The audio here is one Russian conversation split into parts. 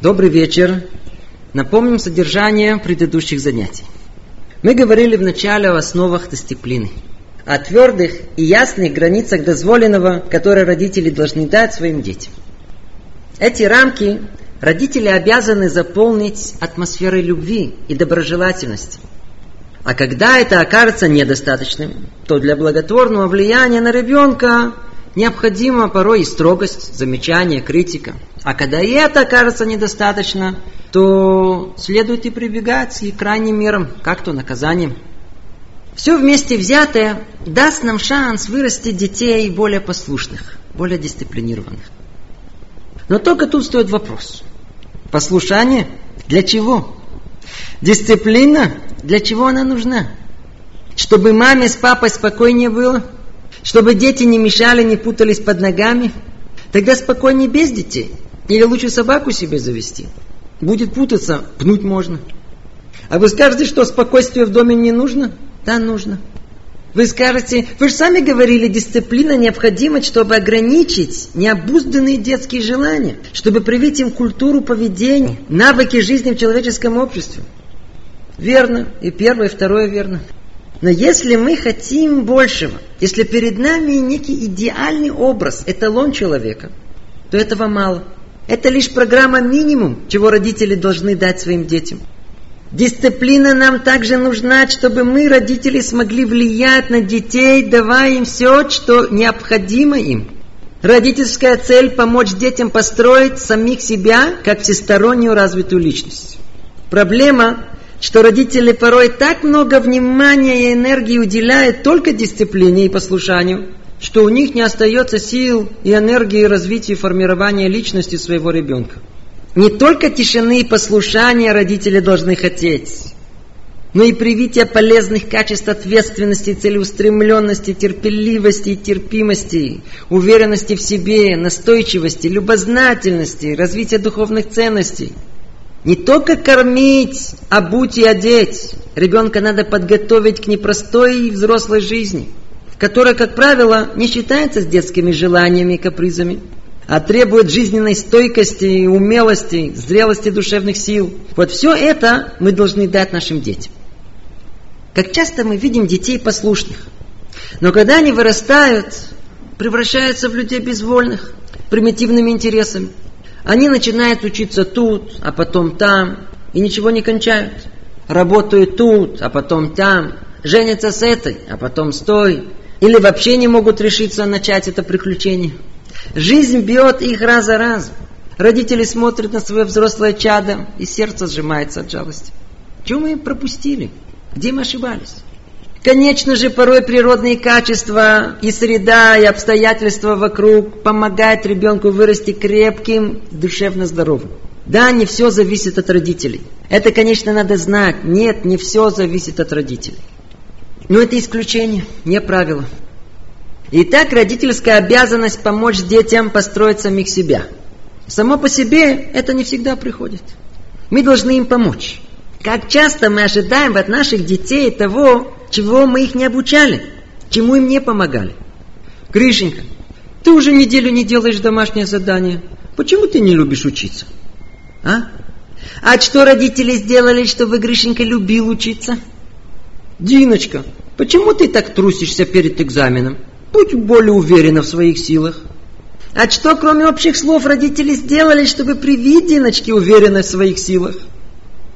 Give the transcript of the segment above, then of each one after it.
Добрый вечер. Напомним содержание предыдущих занятий. Мы говорили в начале о основах дисциплины, о твердых и ясных границах дозволенного, которые родители должны дать своим детям. Эти рамки родители обязаны заполнить атмосферой любви и доброжелательности. А когда это окажется недостаточным, то для благотворного влияния на ребенка необходима порой и строгость, замечание, критика. А когда и это окажется недостаточно, то следует и прибегать и крайним мерам, как то наказанием. Все вместе взятое даст нам шанс вырасти детей более послушных, более дисциплинированных. Но только тут стоит вопрос. Послушание для чего? Дисциплина для чего она нужна? Чтобы маме с папой спокойнее было – чтобы дети не мешали, не путались под ногами. Тогда спокойнее без детей. Или лучше собаку себе завести. Будет путаться, пнуть можно. А вы скажете, что спокойствие в доме не нужно? Да, нужно. Вы скажете, вы же сами говорили, дисциплина необходима, чтобы ограничить необузданные детские желания, чтобы привить им культуру поведения, навыки жизни в человеческом обществе. Верно. И первое, и второе верно. Но если мы хотим большего, если перед нами некий идеальный образ, эталон человека, то этого мало. Это лишь программа минимум, чего родители должны дать своим детям. Дисциплина нам также нужна, чтобы мы, родители, смогли влиять на детей, давая им все, что необходимо им. Родительская цель – помочь детям построить самих себя как всестороннюю развитую личность. Проблема что родители порой так много внимания и энергии уделяют только дисциплине и послушанию, что у них не остается сил и энергии развития и формирования личности своего ребенка. Не только тишины и послушания родители должны хотеть, но и привитие полезных качеств ответственности, целеустремленности, терпеливости и терпимости, уверенности в себе, настойчивости, любознательности, развития духовных ценностей – не только кормить, обуть и одеть. Ребенка надо подготовить к непростой взрослой жизни, которая, как правило, не считается с детскими желаниями и капризами, а требует жизненной стойкости, умелости, зрелости душевных сил. Вот все это мы должны дать нашим детям. Как часто мы видим детей послушных, но когда они вырастают, превращаются в людей безвольных, примитивными интересами – они начинают учиться тут, а потом там, и ничего не кончают. Работают тут, а потом там. Женятся с этой, а потом с той. Или вообще не могут решиться начать это приключение. Жизнь бьет их раз за разом. Родители смотрят на свое взрослое чадо, и сердце сжимается от жалости. Чего мы пропустили? Где мы ошибались? Конечно же, порой природные качества и среда, и обстоятельства вокруг помогают ребенку вырасти крепким, душевно здоровым. Да, не все зависит от родителей. Это, конечно, надо знать. Нет, не все зависит от родителей. Но это исключение, не правило. Итак, родительская обязанность помочь детям построить самих себя. Само по себе это не всегда приходит. Мы должны им помочь. Как часто мы ожидаем от наших детей того, чего мы их не обучали, чему им не помогали. Гришенька, ты уже неделю не делаешь домашнее задание. Почему ты не любишь учиться? А? А что родители сделали, чтобы Гришенька любил учиться? Диночка, почему ты так трусишься перед экзаменом? Будь более уверена в своих силах. А что, кроме общих слов, родители сделали, чтобы привить Диночке уверенность в своих силах?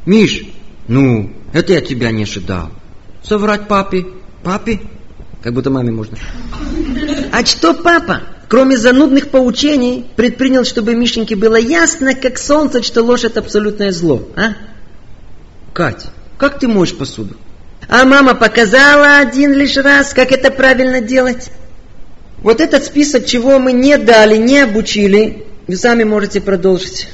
Миш, ну, это я тебя не ожидал соврать папе. Папе? Как будто маме можно. А что папа, кроме занудных поучений, предпринял, чтобы Мишеньке было ясно, как солнце, что ложь это абсолютное зло, а? Кать, как ты моешь посуду? А мама показала один лишь раз, как это правильно делать. Вот этот список, чего мы не дали, не обучили, вы сами можете продолжить.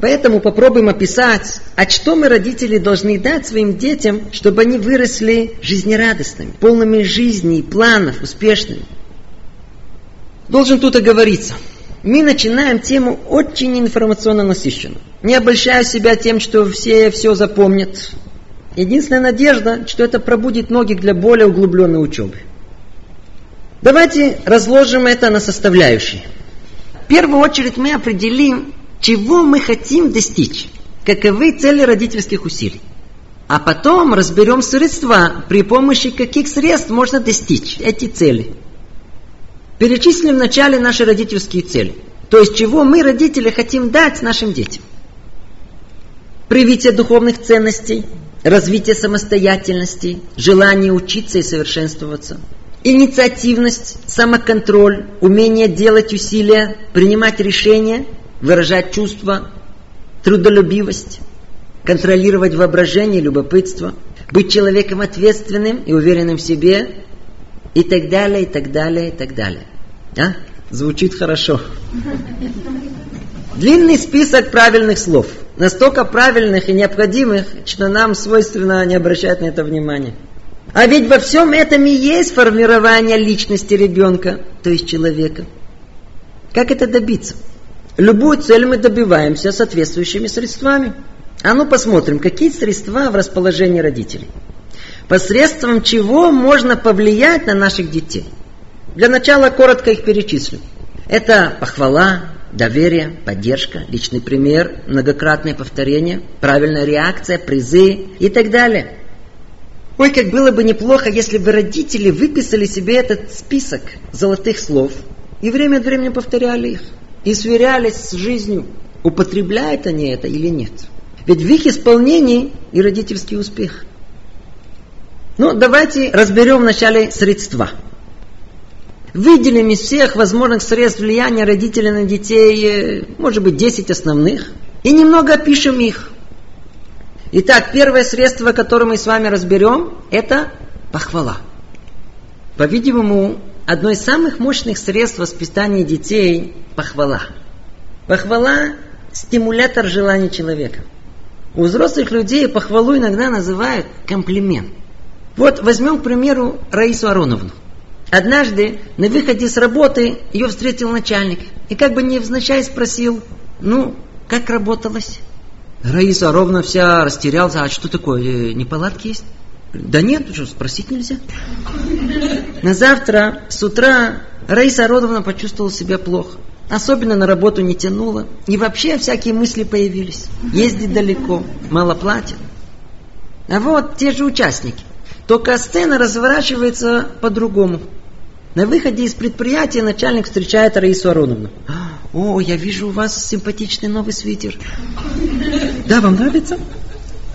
Поэтому попробуем описать, а что мы, родители, должны дать своим детям, чтобы они выросли жизнерадостными, полными жизни и планов, успешными. Должен тут оговориться. Мы начинаем тему очень информационно насыщенную. Не обольщаю себя тем, что все все запомнят. Единственная надежда, что это пробудит ноги для более углубленной учебы. Давайте разложим это на составляющие. В первую очередь мы определим, чего мы хотим достичь, каковы цели родительских усилий. А потом разберем средства, при помощи каких средств можно достичь эти цели. Перечислим вначале наши родительские цели. То есть, чего мы, родители, хотим дать нашим детям. Привитие духовных ценностей, развитие самостоятельности, желание учиться и совершенствоваться, инициативность, самоконтроль, умение делать усилия, принимать решения, выражать чувства, трудолюбивость, контролировать воображение любопытство, быть человеком ответственным и уверенным в себе, и так далее, и так далее, и так далее. А? Звучит хорошо. Длинный список правильных слов. Настолько правильных и необходимых, что нам свойственно не обращать на это внимания. А ведь во всем этом и есть формирование личности ребенка, то есть человека. Как это добиться? Любую цель мы добиваемся соответствующими средствами. А ну посмотрим, какие средства в расположении родителей. Посредством чего можно повлиять на наших детей. Для начала коротко их перечислю. Это похвала, доверие, поддержка, личный пример, многократное повторение, правильная реакция, призы и так далее. Ой, как было бы неплохо, если бы родители выписали себе этот список золотых слов и время от времени повторяли их и сверялись с жизнью, употребляют они это или нет. Ведь в их исполнении и родительский успех. Ну, давайте разберем вначале средства – Выделим из всех возможных средств влияния родителей на детей, э, может быть, 10 основных, и немного опишем их. Итак, первое средство, которое мы с вами разберем, это похвала. По-видимому, одно из самых мощных средств воспитания детей – похвала. Похвала – стимулятор желаний человека. У взрослых людей похвалу иногда называют комплимент. Вот возьмем, к примеру, Раису Ароновну. Однажды на выходе с работы ее встретил начальник и как бы невзначай спросил, ну, как работалось? Раиса ровно вся растерялась, а что такое, э, неполадки есть? Да нет, что, спросить нельзя. На завтра с утра Раиса Родовна почувствовала себя плохо. Особенно на работу не тянула. И вообще всякие мысли появились. Ездить далеко, мало платят. А вот те же участники. Только сцена разворачивается по-другому. На выходе из предприятия начальник встречает Раису Ароновну. О, я вижу у вас симпатичный новый свитер. Да, вам нравится?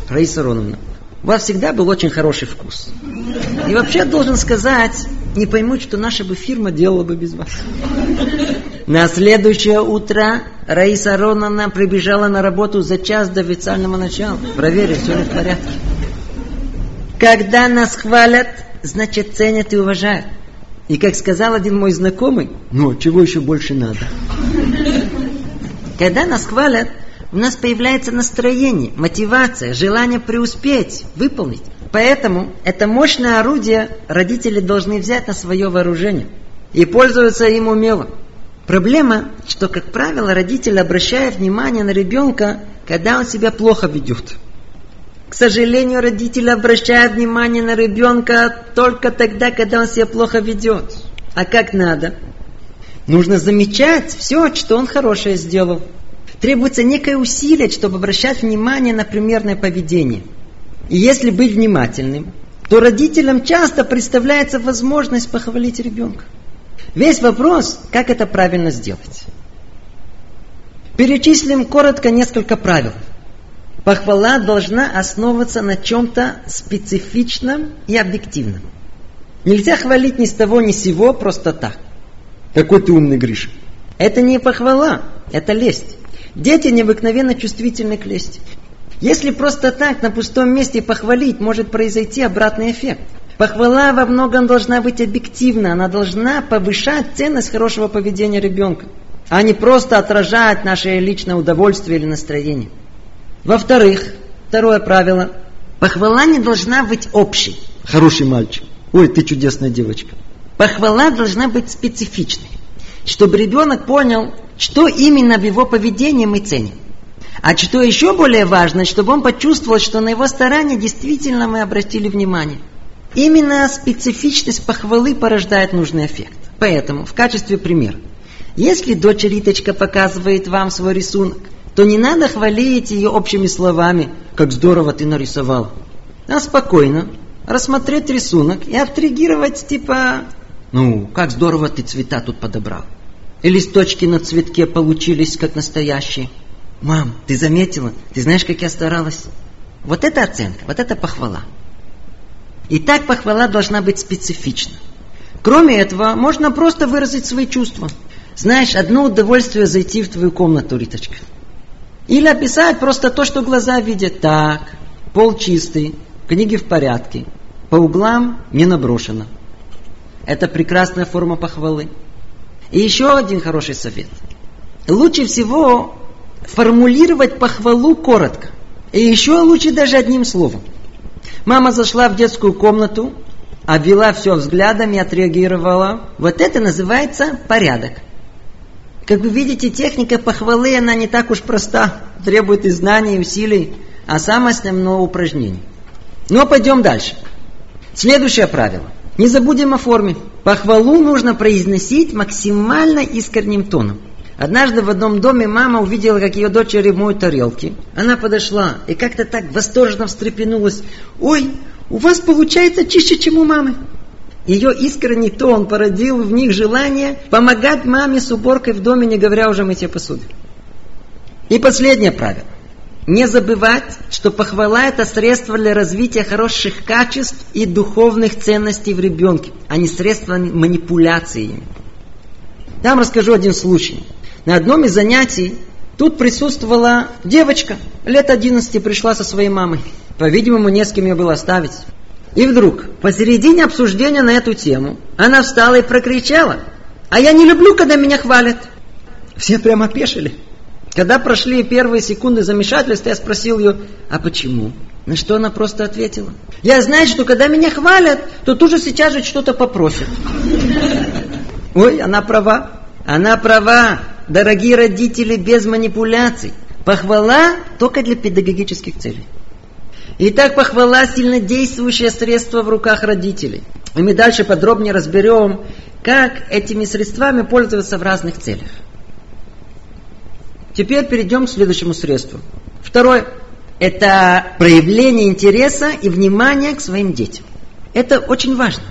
Раиса Ароновна, у вас всегда был очень хороший вкус. И вообще должен сказать, не поймут, что наша бы фирма делала бы без вас. На следующее утро Раиса Ароновна прибежала на работу за час до официального начала. Проверить, все ли в порядке. Когда нас хвалят, значит ценят и уважают. И как сказал один мой знакомый, ну, чего еще больше надо? Когда нас хвалят, у нас появляется настроение, мотивация, желание преуспеть, выполнить. Поэтому это мощное орудие родители должны взять на свое вооружение и пользоваться им умело. Проблема, что, как правило, родители обращают внимание на ребенка, когда он себя плохо ведет – к сожалению, родители обращают внимание на ребенка только тогда, когда он себя плохо ведет. А как надо? Нужно замечать все, что он хорошее сделал. Требуется некое усилие, чтобы обращать внимание на примерное поведение. И если быть внимательным, то родителям часто представляется возможность похвалить ребенка. Весь вопрос, как это правильно сделать. Перечислим коротко несколько правил – Похвала должна основываться на чем-то специфичном и объективном. Нельзя хвалить ни с того, ни с сего просто так. Какой ты умный, Гриша. Это не похвала, это лесть. Дети необыкновенно чувствительны к лести. Если просто так на пустом месте похвалить, может произойти обратный эффект. Похвала во многом должна быть объективна, она должна повышать ценность хорошего поведения ребенка, а не просто отражать наше личное удовольствие или настроение. Во-вторых, второе правило. Похвала не должна быть общей. Хороший мальчик. Ой, ты чудесная девочка. Похвала должна быть специфичной. Чтобы ребенок понял, что именно в его поведении мы ценим. А что еще более важно, чтобы он почувствовал, что на его старания действительно мы обратили внимание. Именно специфичность похвалы порождает нужный эффект. Поэтому, в качестве примера, Если дочь Риточка показывает вам свой рисунок, то не надо хвалить ее общими словами, как здорово ты нарисовал. А спокойно рассмотреть рисунок и отреагировать типа, ну, как здорово ты цвета тут подобрал. И листочки на цветке получились как настоящие. Мам, ты заметила? Ты знаешь, как я старалась? Вот это оценка, вот это похвала. И так похвала должна быть специфична. Кроме этого, можно просто выразить свои чувства. Знаешь, одно удовольствие зайти в твою комнату, Риточка. Или описать просто то, что глаза видят. Так, пол чистый, книги в порядке, по углам не наброшено. Это прекрасная форма похвалы. И еще один хороший совет. Лучше всего формулировать похвалу коротко. И еще лучше даже одним словом. Мама зашла в детскую комнату, обвела все взглядом и отреагировала. Вот это называется порядок. Как вы видите, техника похвалы, она не так уж проста. Требует и знаний, и усилий, а самое основное упражнений. Но пойдем дальше. Следующее правило. Не забудем о форме. Похвалу нужно произносить максимально искренним тоном. Однажды в одном доме мама увидела, как ее дочери моют тарелки. Она подошла и как-то так восторженно встрепенулась. «Ой, у вас получается чище, чем у мамы!» Ее искренний тон породил в них желание помогать маме с уборкой в доме, не говоря уже мытье посуды. И последнее правило. Не забывать, что похвала – это средство для развития хороших качеств и духовных ценностей в ребенке, а не средство манипуляции ими. Там расскажу один случай. На одном из занятий тут присутствовала девочка, лет 11 пришла со своей мамой. По-видимому, не с кем ее было оставить. И вдруг, посередине обсуждения на эту тему, она встала и прокричала, «А я не люблю, когда меня хвалят!» Все прямо опешили. Когда прошли первые секунды замешательства, я спросил ее, «А почему?» На что она просто ответила, «Я знаю, что когда меня хвалят, то тут же сейчас же что-то попросят». Ой, она права. Она права. Дорогие родители, без манипуляций. Похвала только для педагогических целей. Итак, похвала сильно действующее средство в руках родителей. И мы дальше подробнее разберем, как этими средствами пользоваться в разных целях. Теперь перейдем к следующему средству. Второе – это проявление интереса и внимания к своим детям. Это очень важно.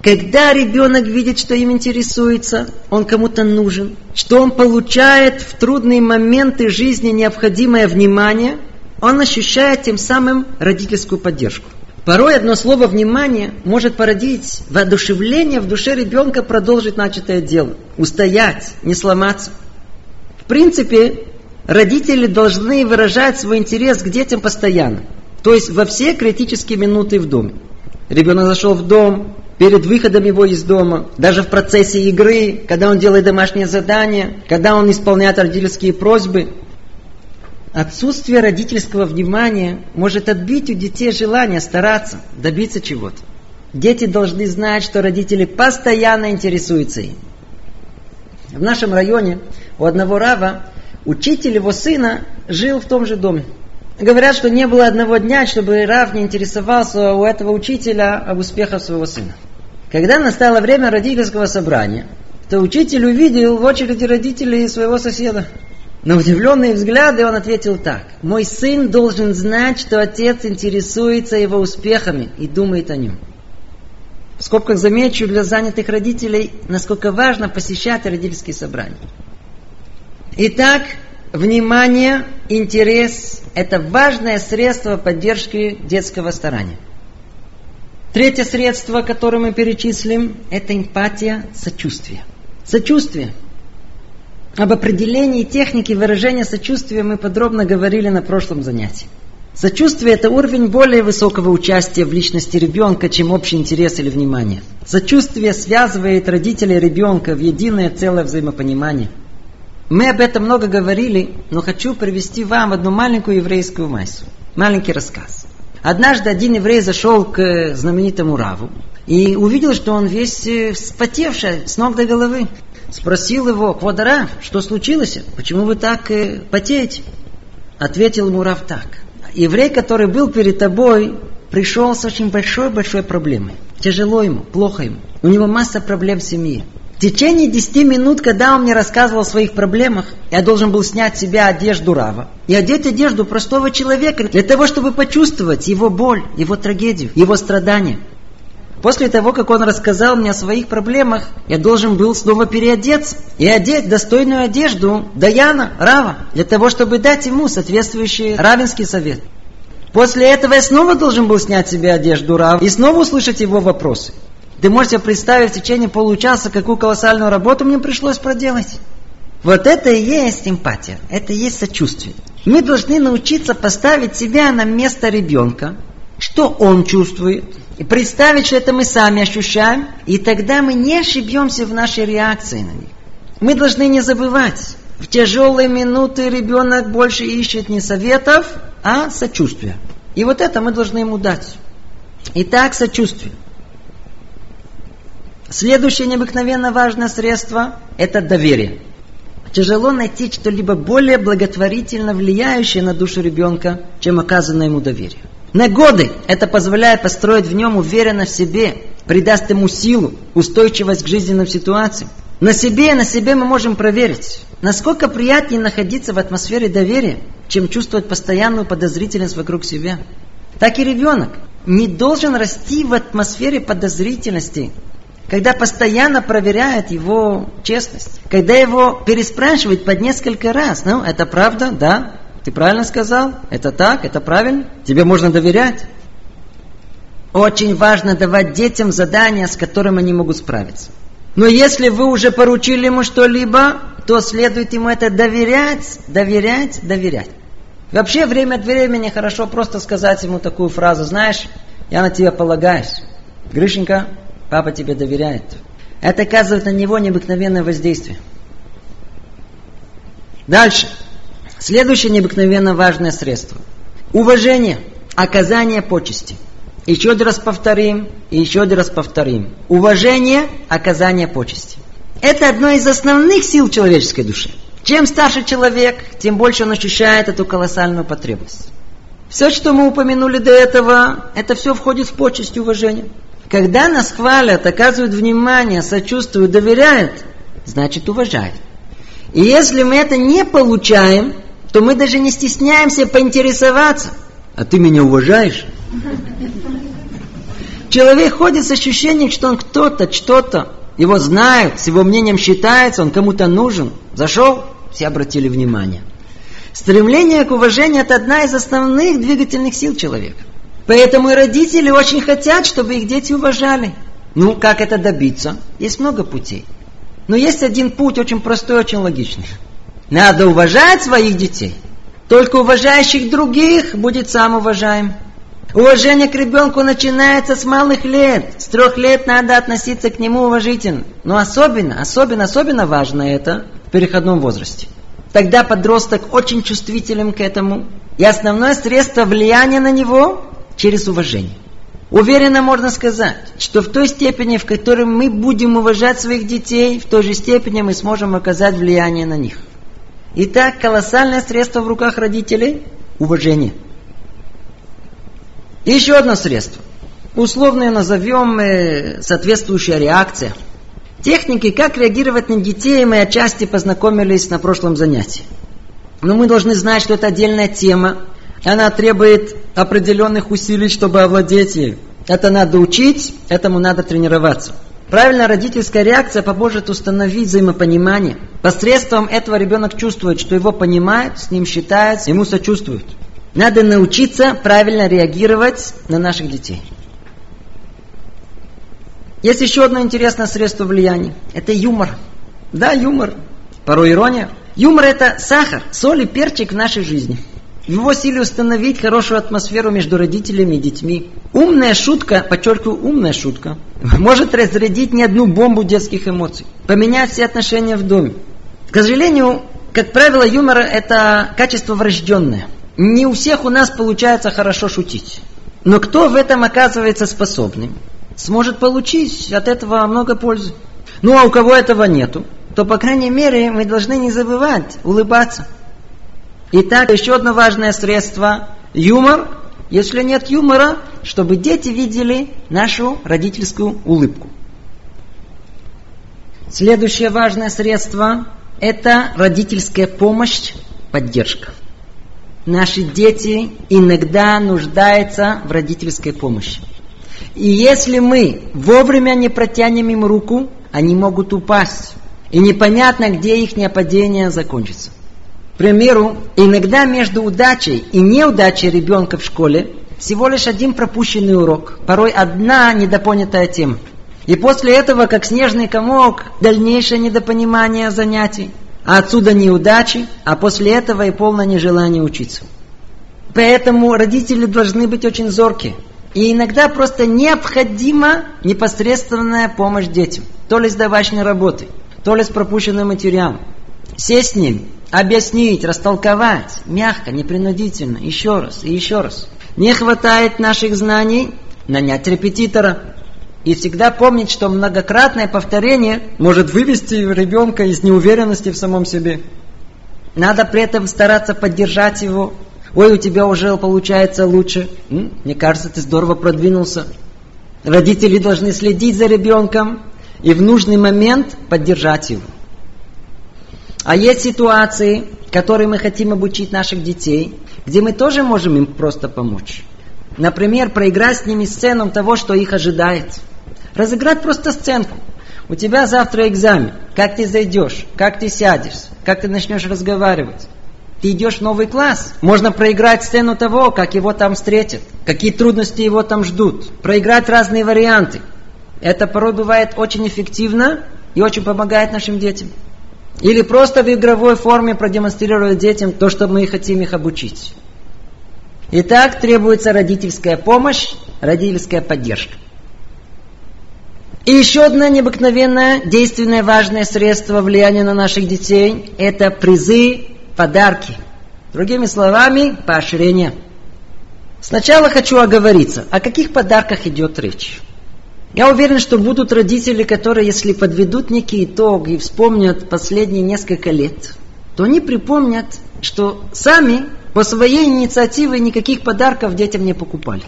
Когда ребенок видит, что им интересуется, он кому-то нужен, что он получает в трудные моменты жизни необходимое внимание, он ощущает тем самым родительскую поддержку. Порой одно слово «внимание» может породить воодушевление в душе ребенка продолжить начатое дело, устоять, не сломаться. В принципе, родители должны выражать свой интерес к детям постоянно, то есть во все критические минуты в доме. Ребенок зашел в дом, перед выходом его из дома, даже в процессе игры, когда он делает домашнее задание, когда он исполняет родительские просьбы. Отсутствие родительского внимания может отбить у детей желание стараться, добиться чего-то. Дети должны знать, что родители постоянно интересуются им. В нашем районе у одного рава учитель его сына жил в том же доме. Говорят, что не было одного дня, чтобы Рав не интересовался у этого учителя об успехах своего сына. Когда настало время родительского собрания, то учитель увидел в очереди родителей своего соседа. На удивленные взгляды он ответил так. «Мой сын должен знать, что отец интересуется его успехами и думает о нем». В скобках замечу для занятых родителей, насколько важно посещать родительские собрания. Итак, внимание, интерес – это важное средство поддержки детского старания. Третье средство, которое мы перечислим, это эмпатия, сочувствие. Сочувствие. Об определении техники выражения сочувствия мы подробно говорили на прошлом занятии. Сочувствие – это уровень более высокого участия в личности ребенка, чем общий интерес или внимание. Сочувствие связывает родителей ребенка в единое целое взаимопонимание – мы об этом много говорили, но хочу привести вам одну маленькую еврейскую массу. Маленький рассказ. Однажды один еврей зашел к знаменитому Раву и увидел, что он весь э, вспотевший с ног до головы. Спросил его, Квадара, что случилось? Почему вы так э, потеете? Ответил ему Рав так. Еврей, который был перед тобой, пришел с очень большой-большой проблемой. Тяжело ему, плохо ему. У него масса проблем в семье. течение 10 минут, когда он мне рассказывал о своих проблемах, я должен был снять с себя одежду Рава и одеть одежду простого человека для того, чтобы почувствовать его боль, его трагедию, его страдания. После того, как он рассказал мне о своих проблемах, я должен был снова переодеться и одеть достойную одежду Даяна, Рава, для того, чтобы дать ему соответствующий равенский совет. После этого я снова должен был снять себе одежду Рава и снова услышать его вопросы. Ты можете представить в течение получаса, какую колоссальную работу мне пришлось проделать. Вот это и есть эмпатия, это и есть сочувствие. Мы должны научиться поставить себя на место ребенка, что он чувствует, и представить, что это мы сами ощущаем, и тогда мы не ошибемся в нашей реакции на них. Мы должны не забывать, в тяжелые минуты ребенок больше ищет не советов, а сочувствия. И вот это мы должны ему дать. Итак, сочувствие. Следующее необыкновенно важное средство – это доверие. Тяжело найти что-либо более благотворительно влияющее на душу ребенка, чем оказанное ему доверие. На годы это позволяет построить в нем уверенность в себе, придаст ему силу, устойчивость к жизненным ситуациям. На себе на себе мы можем проверить, насколько приятнее находиться в атмосфере доверия, чем чувствовать постоянную подозрительность вокруг себя. Так и ребенок не должен расти в атмосфере подозрительности, когда постоянно проверяет его честность, когда его переспрашивает под несколько раз, ну, это правда, да, ты правильно сказал? Это так? Это правильно? Тебе можно доверять? Очень важно давать детям задания, с которыми они могут справиться. Но если вы уже поручили ему что-либо, то следует ему это доверять, доверять, доверять. Вообще, время от времени хорошо просто сказать ему такую фразу, знаешь, я на тебя полагаюсь. Гришенька, папа тебе доверяет. Это оказывает на него необыкновенное воздействие. Дальше. Следующее необыкновенно важное средство. Уважение, оказание почести. Еще один раз повторим, и еще один раз повторим. Уважение, оказание почести. Это одно из основных сил человеческой души. Чем старше человек, тем больше он ощущает эту колоссальную потребность. Все, что мы упомянули до этого, это все входит в почесть и уважение. Когда нас хвалят, оказывают внимание, сочувствуют, доверяют, значит уважают. И если мы это не получаем, то мы даже не стесняемся поинтересоваться. А ты меня уважаешь? Человек ходит с ощущением, что он кто-то, что-то. Его знают, с его мнением считается, он кому-то нужен. Зашел, все обратили внимание. Стремление к уважению – это одна из основных двигательных сил человека. Поэтому и родители очень хотят, чтобы их дети уважали. Ну, как это добиться? Есть много путей. Но есть один путь, очень простой, очень логичный. Надо уважать своих детей. Только уважающих других будет сам уважаем. Уважение к ребенку начинается с малых лет. С трех лет надо относиться к нему уважительно. Но особенно, особенно, особенно важно это в переходном возрасте. Тогда подросток очень чувствителен к этому. И основное средство влияния на него через уважение. Уверенно можно сказать, что в той степени, в которой мы будем уважать своих детей, в той же степени мы сможем оказать влияние на них. Итак, колоссальное средство в руках родителей – уважение. И еще одно средство. Условно назовем э, соответствующая реакция. Техники, как реагировать на детей, мы отчасти познакомились на прошлом занятии. Но мы должны знать, что это отдельная тема. Она требует определенных усилий, чтобы овладеть ей. Это надо учить, этому надо тренироваться. Правильная родительская реакция поможет установить взаимопонимание. Посредством этого ребенок чувствует, что его понимают, с ним считают, ему сочувствуют. Надо научиться правильно реагировать на наших детей. Есть еще одно интересное средство влияния. Это юмор. Да, юмор. Порой ирония. Юмор это сахар, соль и перчик в нашей жизни. В его силе установить хорошую атмосферу между родителями и детьми. Умная шутка, подчеркиваю, умная шутка, может разрядить не одну бомбу детских эмоций, поменять все отношения в доме. К сожалению, как правило, юмор – это качество врожденное. Не у всех у нас получается хорошо шутить. Но кто в этом оказывается способным, сможет получить от этого много пользы. Ну а у кого этого нету, то, по крайней мере, мы должны не забывать улыбаться. Итак, еще одно важное средство – юмор. Если нет юмора, чтобы дети видели нашу родительскую улыбку. Следующее важное средство – это родительская помощь, поддержка. Наши дети иногда нуждаются в родительской помощи. И если мы вовремя не протянем им руку, они могут упасть. И непонятно, где их падение закончится. Примеру, иногда между удачей и неудачей ребенка в школе всего лишь один пропущенный урок, порой одна недопонятая тема. И после этого, как снежный комок, дальнейшее недопонимание занятий, а отсюда неудачи, а после этого и полное нежелание учиться. Поэтому родители должны быть очень зоркие. И иногда просто необходима непосредственная помощь детям. То ли с домашней работой, то ли с пропущенным материалом. Сесть с ним, объяснить, растолковать, мягко, непринудительно, еще раз и еще раз. Не хватает наших знаний, нанять репетитора. И всегда помнить, что многократное повторение может вывести ребенка из неуверенности в самом себе. Надо при этом стараться поддержать его. Ой, у тебя уже получается лучше. Мне кажется, ты здорово продвинулся. Родители должны следить за ребенком и в нужный момент поддержать его. А есть ситуации, которые мы хотим обучить наших детей, где мы тоже можем им просто помочь. Например, проиграть с ними сцену того, что их ожидает. Разыграть просто сценку. У тебя завтра экзамен. Как ты зайдешь? Как ты сядешь? Как ты начнешь разговаривать? Ты идешь в новый класс. Можно проиграть сцену того, как его там встретят. Какие трудности его там ждут. Проиграть разные варианты. Это порой бывает очень эффективно и очень помогает нашим детям. Или просто в игровой форме продемонстрировать детям то, что мы хотим их обучить. Итак, требуется родительская помощь, родительская поддержка. И еще одно необыкновенное, действенное, важное средство влияния на наших детей – это призы, подарки. Другими словами, поощрение. Сначала хочу оговориться, о каких подарках идет речь. Я уверен, что будут родители, которые, если подведут некий итог и вспомнят последние несколько лет, то они припомнят, что сами по своей инициативе никаких подарков детям не покупали.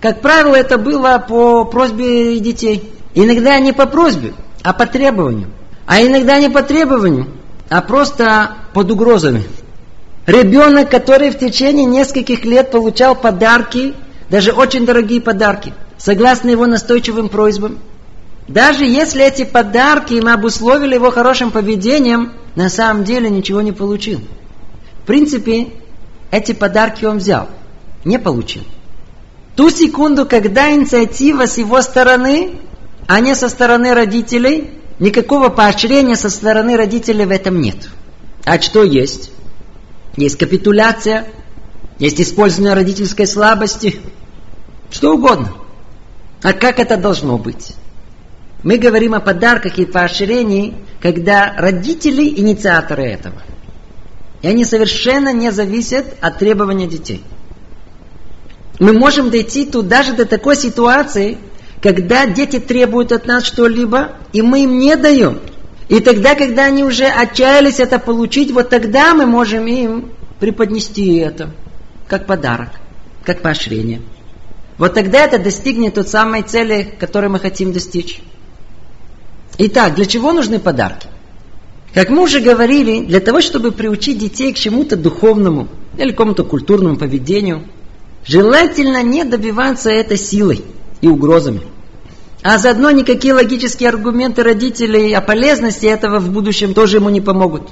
Как правило, это было по просьбе детей. Иногда не по просьбе, а по требованию. А иногда не по требованию, а просто под угрозами. Ребенок, который в течение нескольких лет получал подарки, даже очень дорогие подарки – согласно его настойчивым просьбам. Даже если эти подарки мы обусловили его хорошим поведением, на самом деле ничего не получил. В принципе, эти подарки он взял, не получил. Ту секунду, когда инициатива с его стороны, а не со стороны родителей, никакого поощрения со стороны родителей в этом нет. А что есть? Есть капитуляция, есть использование родительской слабости, что угодно. А как это должно быть? Мы говорим о подарках и поощрении, когда родители инициаторы этого. И они совершенно не зависят от требования детей. Мы можем дойти тут даже до такой ситуации, когда дети требуют от нас что-либо, и мы им не даем. И тогда, когда они уже отчаялись это получить, вот тогда мы можем им преподнести это, как подарок, как поощрение. Вот тогда это достигнет той самой цели, которую мы хотим достичь. Итак, для чего нужны подарки? Как мы уже говорили, для того, чтобы приучить детей к чему-то духовному или какому-то культурному поведению, желательно не добиваться это силой и угрозами. А заодно никакие логические аргументы родителей о полезности этого в будущем тоже ему не помогут.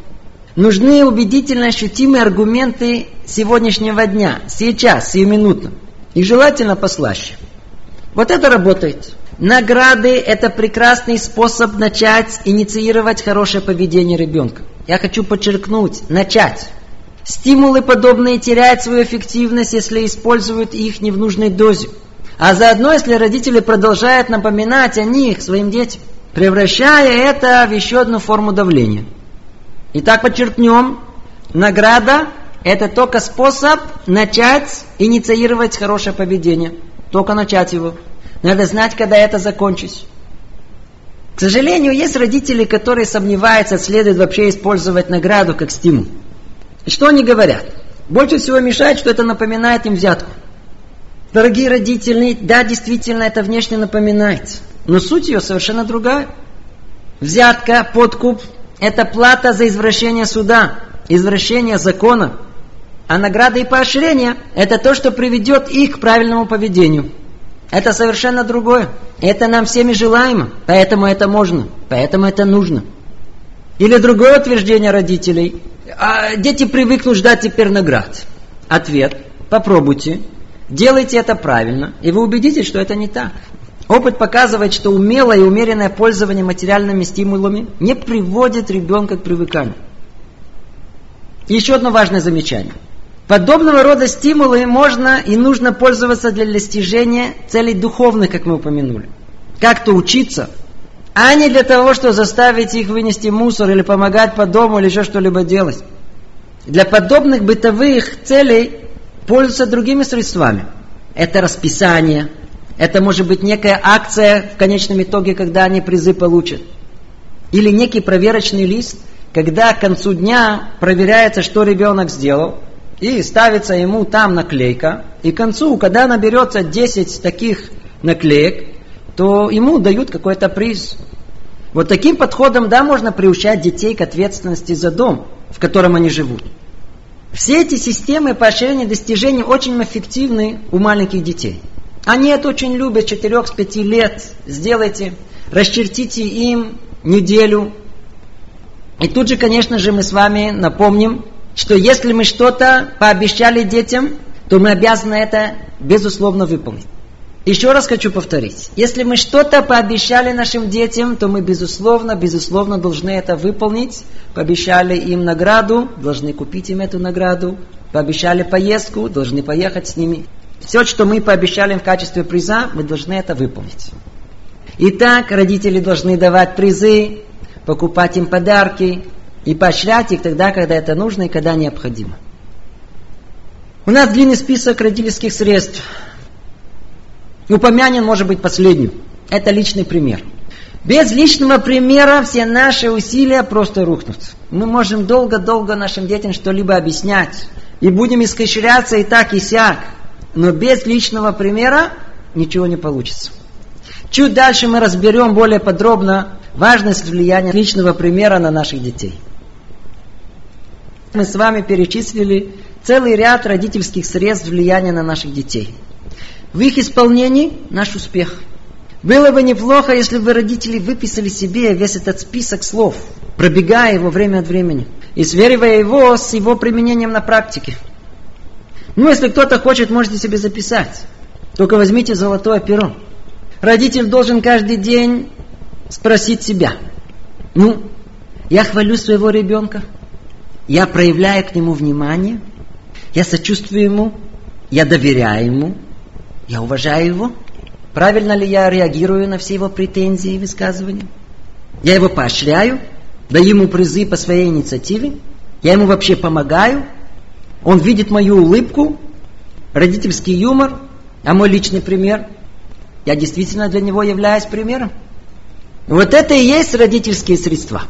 Нужны убедительно ощутимые аргументы сегодняшнего дня, сейчас, сиюминутно. И желательно послаще. Вот это работает. Награды – это прекрасный способ начать инициировать хорошее поведение ребенка. Я хочу подчеркнуть, начать. Стимулы подобные теряют свою эффективность, если используют их не в нужной дозе. А заодно, если родители продолжают напоминать о них своим детям, превращая это в еще одну форму давления. Итак, подчеркнем, награда это только способ начать инициировать хорошее поведение. Только начать его. Надо знать, когда это закончить. К сожалению, есть родители, которые сомневаются, следует вообще использовать награду как стимул. И что они говорят? Больше всего мешает, что это напоминает им взятку. Дорогие родители, да, действительно, это внешне напоминает. Но суть ее совершенно другая. взятка, подкуп – это плата за извращение суда, извращение закона. А награда и поощрение – это то, что приведет их к правильному поведению. Это совершенно другое. Это нам всеми желаемо, поэтому это можно, поэтому это нужно. Или другое утверждение родителей. А дети привыкнут ждать теперь наград. Ответ – попробуйте, делайте это правильно, и вы убедитесь, что это не так. Опыт показывает, что умелое и умеренное пользование материальными стимулами не приводит ребенка к привыканию. еще одно важное замечание. Подобного рода стимулы можно и нужно пользоваться для достижения целей духовных, как мы упомянули. Как-то учиться, а не для того, чтобы заставить их вынести мусор или помогать по дому или еще что-либо делать. Для подобных бытовых целей пользуются другими средствами. Это расписание, это может быть некая акция в конечном итоге, когда они призы получат. Или некий проверочный лист, когда к концу дня проверяется, что ребенок сделал, и ставится ему там наклейка, и к концу, когда наберется 10 таких наклеек, то ему дают какой-то приз. Вот таким подходом, да, можно приучать детей к ответственности за дом, в котором они живут. Все эти системы поощрения достижений очень эффективны у маленьких детей. Они это очень любят, 4-5 лет. Сделайте, расчертите им неделю. И тут же, конечно же, мы с вами напомним, что если мы что-то пообещали детям, то мы обязаны это, безусловно, выполнить. Еще раз хочу повторить. Если мы что-то пообещали нашим детям, то мы, безусловно, безусловно должны это выполнить. Пообещали им награду, должны купить им эту награду. Пообещали поездку, должны поехать с ними. Все, что мы пообещали в качестве приза, мы должны это выполнить. Итак, родители должны давать призы, покупать им подарки и поощрять их тогда, когда это нужно и когда необходимо. У нас длинный список родительских средств. Упомянен может быть последним. Это личный пример. Без личного примера все наши усилия просто рухнут. Мы можем долго-долго нашим детям что-либо объяснять. И будем искощряться и так, и сяк но без личного примера ничего не получится. Чуть дальше мы разберем более подробно важность влияния личного примера на наших детей. Мы с вами перечислили целый ряд родительских средств влияния на наших детей. В их исполнении наш успех. Было бы неплохо, если бы родители выписали себе весь этот список слов, пробегая его время от времени и сверивая его с его применением на практике – ну, если кто-то хочет, можете себе записать. Только возьмите золотое перо. Родитель должен каждый день спросить себя. Ну, я хвалю своего ребенка, я проявляю к нему внимание, я сочувствую ему, я доверяю ему, я уважаю его. Правильно ли я реагирую на все его претензии и высказывания? Я его поощряю, даю ему призы по своей инициативе, я ему вообще помогаю – он видит мою улыбку, родительский юмор, а мой личный пример. Я действительно для него являюсь примером. Вот это и есть родительские средства.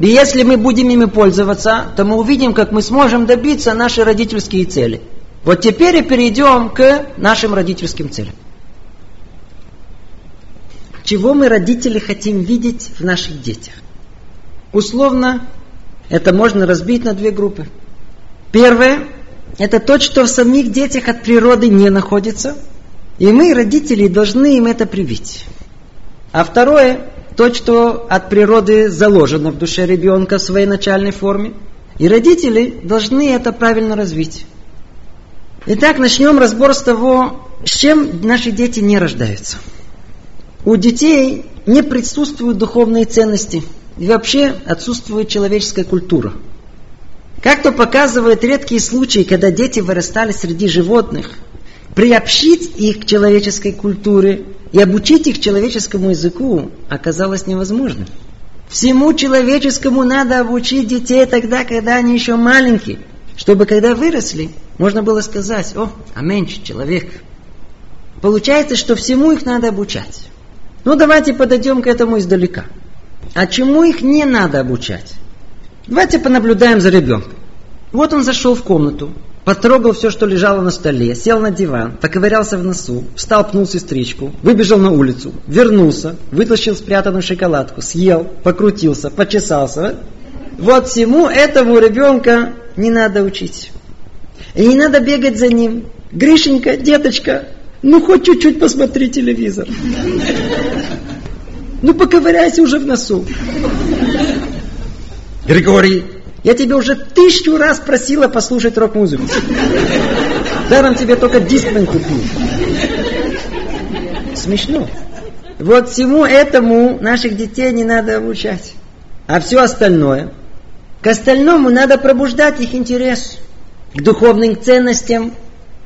И если мы будем ими пользоваться, то мы увидим, как мы сможем добиться наши родительские цели. Вот теперь и перейдем к нашим родительским целям. Чего мы, родители, хотим видеть в наших детях? Условно, это можно разбить на две группы. Первое – это то, что в самих детях от природы не находится, и мы, родители, должны им это привить. А второе – то, что от природы заложено в душе ребенка в своей начальной форме, и родители должны это правильно развить. Итак, начнем разбор с того, с чем наши дети не рождаются. У детей не присутствуют духовные ценности, и вообще отсутствует человеческая культура – как то показывают редкие случаи, когда дети вырастали среди животных, приобщить их к человеческой культуре и обучить их человеческому языку оказалось невозможным. Всему человеческому надо обучить детей тогда, когда они еще маленькие, чтобы когда выросли, можно было сказать, о, а меньше человек. Получается, что всему их надо обучать. Ну, давайте подойдем к этому издалека. А чему их не надо обучать? Давайте понаблюдаем за ребенком. Вот он зашел в комнату. Потрогал все, что лежало на столе, сел на диван, поковырялся в носу, встал, пнул сестричку, выбежал на улицу, вернулся, вытащил спрятанную шоколадку, съел, покрутился, почесался. Вот всему этому ребенка не надо учить. И не надо бегать за ним. Гришенька, деточка, ну хоть чуть-чуть посмотри телевизор. Ну поковыряйся уже в носу. Григорий, я тебе уже тысячу раз просила послушать рок-музыку. Даром тебе только дискман купил. Смешно. Вот всему этому наших детей не надо обучать. А все остальное, к остальному надо пробуждать их интерес к духовным ценностям,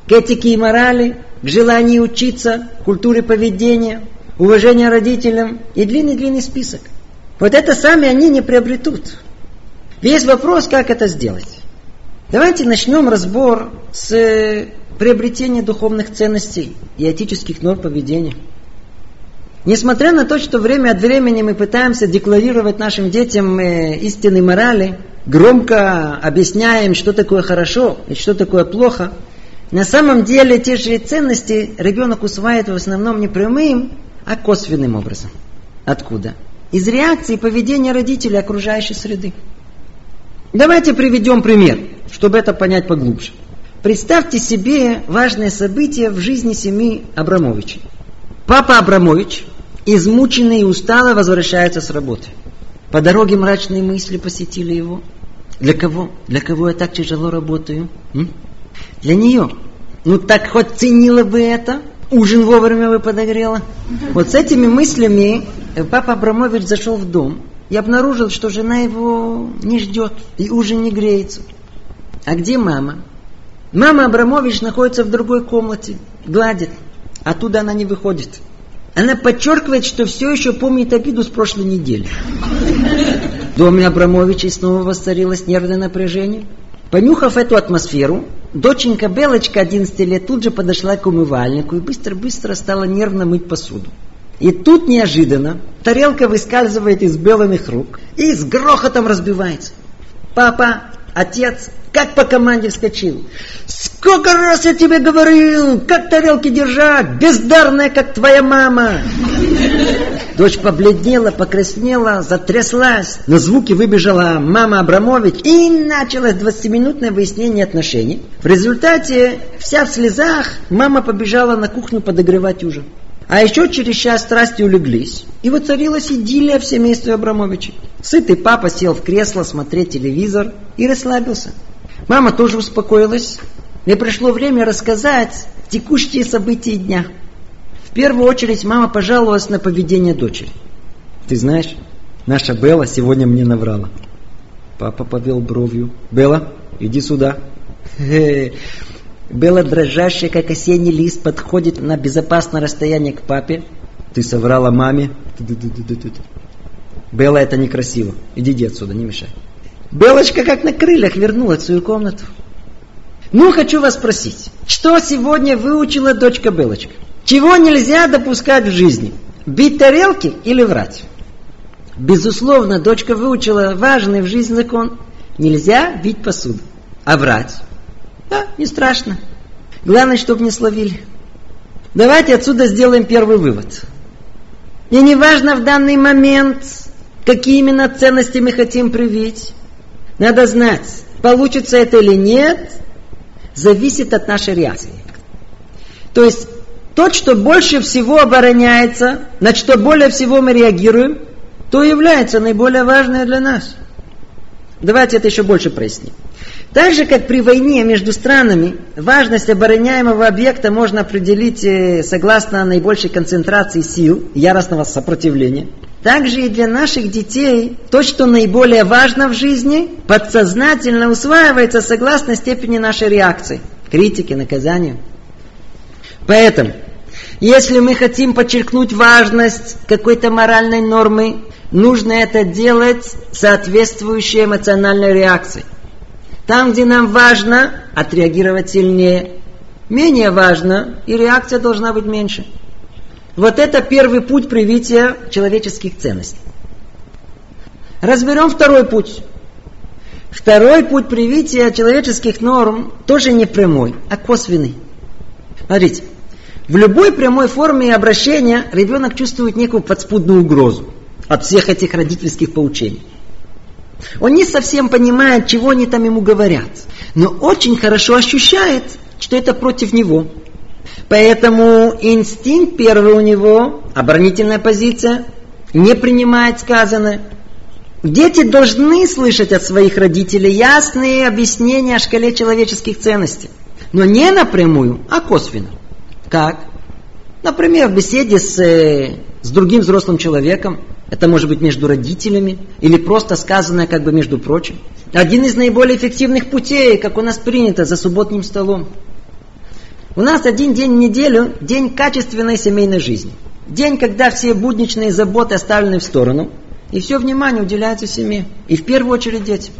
к этике и морали, к желанию учиться, культуре поведения, уважению родителям и длинный-длинный список. Вот это сами они не приобретут. Весь вопрос, как это сделать. Давайте начнем разбор с приобретения духовных ценностей и этических норм поведения. Несмотря на то, что время от времени мы пытаемся декларировать нашим детям э, истинные морали, громко объясняем, что такое хорошо и что такое плохо, на самом деле те же ценности ребенок усваивает в основном не прямым, а косвенным образом. Откуда? Из реакции поведения родителей окружающей среды. Давайте приведем пример, чтобы это понять поглубже. Представьте себе важное событие в жизни семьи Абрамовичей. Папа Абрамович, измученный и устало, возвращается с работы. По дороге мрачные мысли посетили его. Для кого? Для кого я так тяжело работаю? М? Для нее. Ну так хоть ценила бы это. Ужин вовремя бы подогрела. Вот с этими мыслями папа Абрамович зашел в дом и обнаружил, что жена его не ждет и уже не греется. А где мама? Мама Абрамович находится в другой комнате, гладит. Оттуда она не выходит. Она подчеркивает, что все еще помнит обиду с прошлой недели. В доме Абрамовичей снова воцарилось нервное напряжение. Понюхав эту атмосферу, доченька Белочка, 11 лет, тут же подошла к умывальнику и быстро-быстро стала нервно мыть посуду. И тут неожиданно тарелка выскальзывает из белых рук и с грохотом разбивается. Папа, отец, как по команде вскочил. Сколько раз я тебе говорил, как тарелки держать, бездарная, как твоя мама. Дочь побледнела, покраснела, затряслась. На звуки выбежала мама Абрамович и началось 20-минутное выяснение отношений. В результате, вся в слезах, мама побежала на кухню подогревать ужин. А еще через час страсти улеглись, и воцарилась идиллия в семействе Абрамовичей. Сытый папа сел в кресло смотреть телевизор и расслабился. Мама тоже успокоилась. Мне пришло время рассказать текущие события дня. В первую очередь мама пожаловалась на поведение дочери. Ты знаешь, наша Белла сегодня мне наврала. Папа повел бровью. Белла, иди сюда. Белла, дрожащая, как осенний лист, подходит на безопасное расстояние к папе. Ты соврала маме. Белла, это некрасиво. Иди, иди отсюда, не мешай. Белочка как на крыльях вернулась в свою комнату. Ну, хочу вас спросить, что сегодня выучила дочка Белочка? Чего нельзя допускать в жизни? Бить тарелки или врать? Безусловно, дочка выучила важный в жизни закон. Нельзя бить посуду. А врать? Да, не страшно. Главное, чтобы не словили. Давайте отсюда сделаем первый вывод. И не важно в данный момент, какие именно ценности мы хотим привить. Надо знать, получится это или нет, зависит от нашей реакции. То есть, тот, что больше всего обороняется, на что более всего мы реагируем, то является наиболее важное для нас. Давайте это еще больше проясним. Так же, как при войне между странами, важность обороняемого объекта можно определить э, согласно наибольшей концентрации сил, яростного сопротивления. Также и для наших детей то, что наиболее важно в жизни, подсознательно усваивается согласно степени нашей реакции, критики, наказания. Поэтому, если мы хотим подчеркнуть важность какой-то моральной нормы, нужно это делать соответствующей эмоциональной реакцией. Там, где нам важно, отреагировать сильнее. Менее важно, и реакция должна быть меньше. Вот это первый путь привития человеческих ценностей. Разберем второй путь. Второй путь привития человеческих норм тоже не прямой, а косвенный. Смотрите, в любой прямой форме обращения ребенок чувствует некую подспудную угрозу от всех этих родительских поучений. Он не совсем понимает, чего они там ему говорят, но очень хорошо ощущает, что это против него. Поэтому инстинкт первый у него, оборонительная позиция, не принимает сказанное. Дети должны слышать от своих родителей ясные объяснения о шкале человеческих ценностей. Но не напрямую, а косвенно. Как? Например, в беседе с, э, с другим взрослым человеком, это может быть между родителями или просто сказанное как бы между прочим. Один из наиболее эффективных путей, как у нас принято, за субботним столом. У нас один день в неделю – день качественной семейной жизни. День, когда все будничные заботы оставлены в сторону, и все внимание уделяется семье. И в первую очередь детям.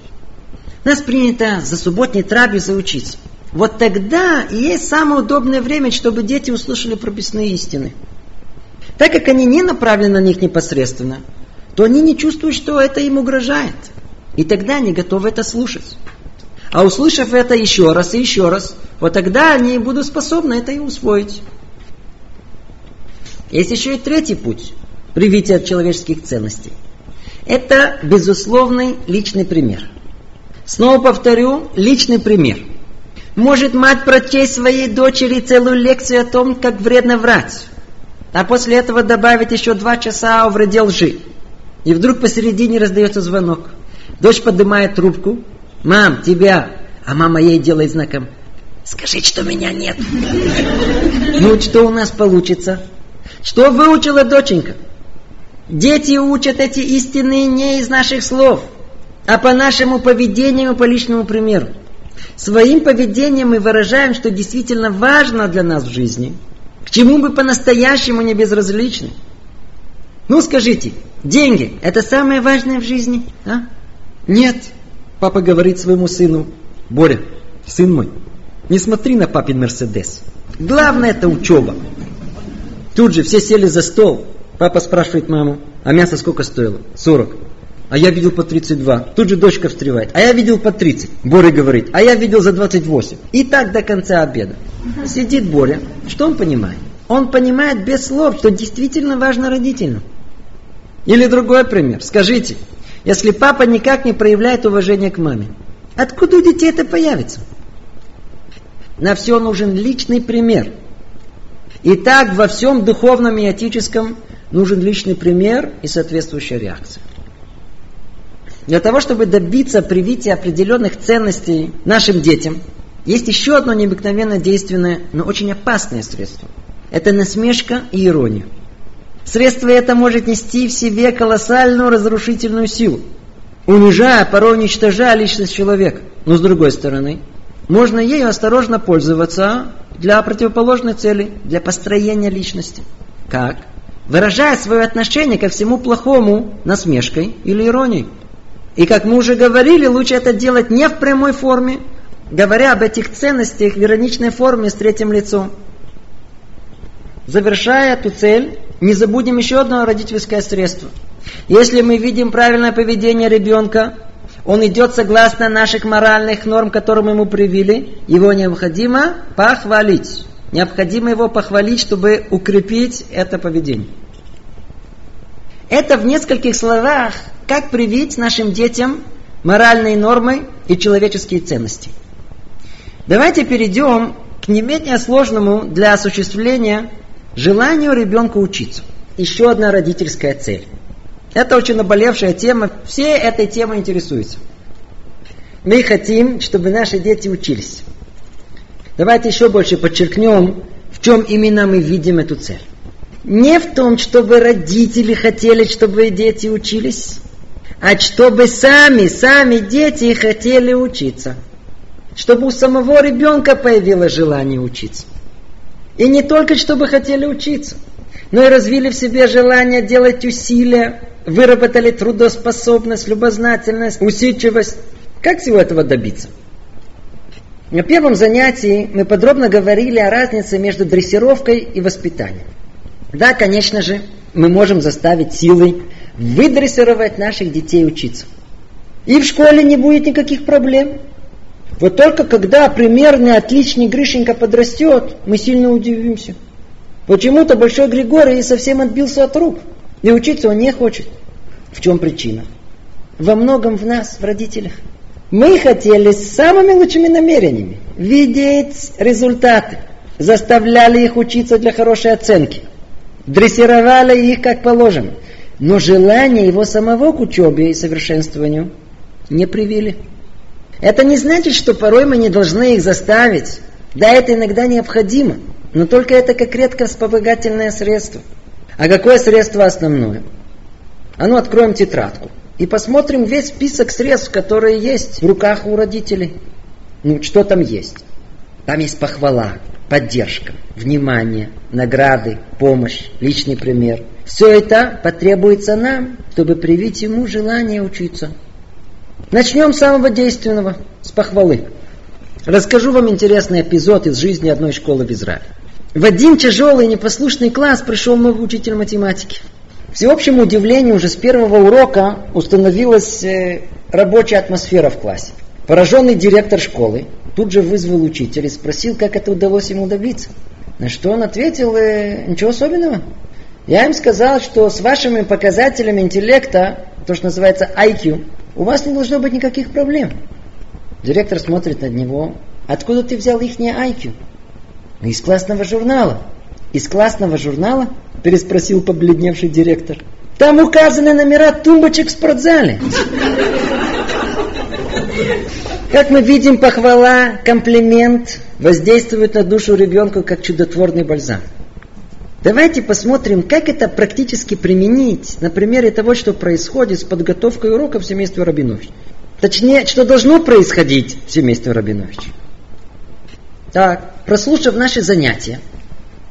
Нас принято за субботней трапезы учиться. Вот тогда и есть самое удобное время, чтобы дети услышали прописные истины. Так как они не направлены на них непосредственно, то они не чувствуют, что это им угрожает. И тогда они готовы это слушать. А услышав это еще раз и еще раз, вот тогда они будут способны это и усвоить. Есть еще и третий путь привития человеческих ценностей. Это безусловный личный пример. Снова повторю, личный пример. Может мать прочесть своей дочери целую лекцию о том, как вредно врать, а после этого добавить еще два часа о вреде лжи. И вдруг посередине раздается звонок. Дочь поднимает трубку. «Мам, тебя!» А мама ей делает знаком. «Скажи, что меня нет!» Ну, что у нас получится? Что выучила доченька? Дети учат эти истины не из наших слов, а по нашему поведению и по личному примеру. Своим поведением мы выражаем, что действительно важно для нас в жизни, к чему мы по-настоящему не безразличны. Ну скажите, деньги – это самое важное в жизни? А? Нет, папа говорит своему сыну, Боря, сын мой, не смотри на папин Мерседес. Главное это учеба. Тут же все сели за стол. Папа спрашивает маму, а мясо сколько стоило? 40. А я видел по 32. Тут же дочка встревает. А я видел по 30. Боря говорит, а я видел за 28. И так до конца обеда. Сидит Боря. Что он понимает? Он понимает без слов, что действительно важно родителям. Или другой пример. Скажите, если папа никак не проявляет уважения к маме, откуда у детей это появится? На все нужен личный пример. И так во всем духовном и этическом нужен личный пример и соответствующая реакция. Для того, чтобы добиться привития определенных ценностей нашим детям, есть еще одно необыкновенно действенное, но очень опасное средство. Это насмешка и ирония. Средство это может нести в себе колоссальную разрушительную силу, унижая, порой уничтожая личность человека. Но с другой стороны, можно ею осторожно пользоваться для противоположной цели, для построения личности. Как? Выражая свое отношение ко всему плохому насмешкой или иронией. И как мы уже говорили, лучше это делать не в прямой форме, говоря об этих ценностях в ироничной форме с третьим лицом. Завершая эту цель, не забудем еще одно родительское средство. Если мы видим правильное поведение ребенка, он идет согласно наших моральных норм, которые мы ему привили, его необходимо похвалить. Необходимо его похвалить, чтобы укрепить это поведение. Это в нескольких словах как привить нашим детям моральные нормы и человеческие ценности. Давайте перейдем к не менее сложному для осуществления желанию ребенка учиться. Еще одна родительская цель. Это очень наболевшая тема, все этой темой интересуются. Мы хотим, чтобы наши дети учились. Давайте еще больше подчеркнем, в чем именно мы видим эту цель. Не в том, чтобы родители хотели, чтобы дети учились, а чтобы сами, сами дети хотели учиться. Чтобы у самого ребенка появилось желание учиться. И не только чтобы хотели учиться, но и развили в себе желание делать усилия, выработали трудоспособность, любознательность, усидчивость. Как всего этого добиться? На первом занятии мы подробно говорили о разнице между дрессировкой и воспитанием. Да, конечно же, мы можем заставить силой выдрессировать наших детей учиться. И в школе не будет никаких проблем. Вот только когда примерный отличный Гришенька подрастет, мы сильно удивимся. Почему-то Большой Григорий совсем отбился от рук. И учиться он не хочет. В чем причина? Во многом в нас, в родителях. Мы хотели с самыми лучшими намерениями видеть результаты. Заставляли их учиться для хорошей оценки. Дрессировали их как положено. Но желание его самого к учебе и совершенствованию не привили. Это не значит, что порой мы не должны их заставить. Да, это иногда необходимо. Но только это как редко вспомогательное средство. А какое средство основное? А ну, откроем тетрадку. И посмотрим весь список средств, которые есть в руках у родителей. Ну, что там есть? Там есть похвала, поддержка, внимание, награды, помощь, личный пример. Все это потребуется нам, чтобы привить ему желание учиться. Начнем с самого действенного, с похвалы. Расскажу вам интересный эпизод из жизни одной школы в Израиле. В один тяжелый непослушный класс пришел новый учитель математики. Всеобщему удивлению уже с первого урока установилась э, рабочая атмосфера в классе. Пораженный директор школы тут же вызвал учителя и спросил, как это удалось ему добиться. На что он ответил, э, ничего особенного. Я им сказал, что с вашими показателями интеллекта, то, что называется IQ, у вас не должно быть никаких проблем. Директор смотрит на него. Откуда ты взял их IQ? Из классного журнала. Из классного журнала? Переспросил побледневший директор. Там указаны номера тумбочек в спортзале. Как мы видим, похвала, комплимент воздействует на душу ребенка как чудотворный бальзам. Давайте посмотрим, как это практически применить на примере того, что происходит с подготовкой урока в семействе Рабинович. Точнее, что должно происходить в семействе Рабинович. Так, прослушав наши занятия,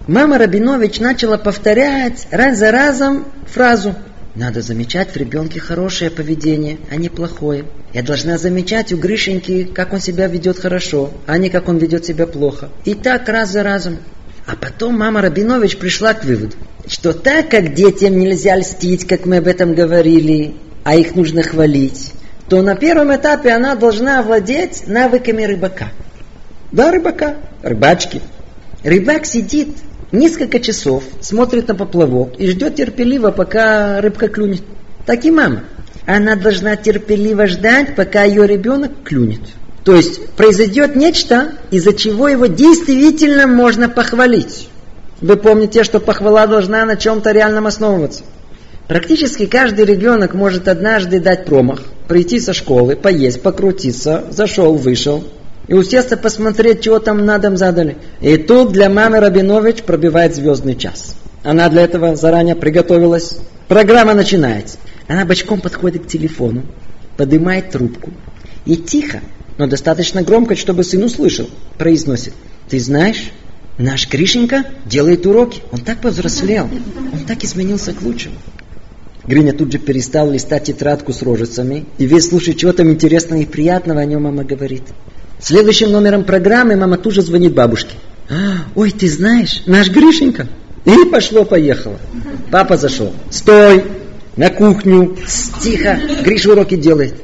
мама Рабинович начала повторять раз за разом фразу «Надо замечать в ребенке хорошее поведение, а не плохое. Я должна замечать у Гришеньки, как он себя ведет хорошо, а не как он ведет себя плохо. И так раз за разом. А потом мама Рабинович пришла к выводу, что так как детям нельзя льстить, как мы об этом говорили, а их нужно хвалить, то на первом этапе она должна овладеть навыками рыбака. Да, рыбака, рыбачки. Рыбак сидит несколько часов, смотрит на поплавок и ждет терпеливо, пока рыбка клюнет. Так и мама. Она должна терпеливо ждать, пока ее ребенок клюнет. То есть произойдет нечто, из-за чего его действительно можно похвалить. Вы помните, что похвала должна на чем-то реальном основываться. Практически каждый ребенок может однажды дать промах, прийти со школы, поесть, покрутиться, зашел, вышел, и усесться посмотреть, чего там на дом задали. И тут для мамы Рабинович пробивает звездный час. Она для этого заранее приготовилась. Программа начинается. Она бочком подходит к телефону, поднимает трубку и тихо, но достаточно громко, чтобы сын услышал, произносит. Ты знаешь, наш Кришенька делает уроки. Он так повзрослел, он так изменился к лучшему. Гриня тут же перестал листать тетрадку с рожицами и весь слушать, чего там интересного и приятного о нем мама говорит. Следующим номером программы мама тут же звонит бабушке. «А, ой, ты знаешь, наш Гришенька. И пошло-поехало. Папа зашел. Стой! На кухню. Тихо. Гриша уроки делает.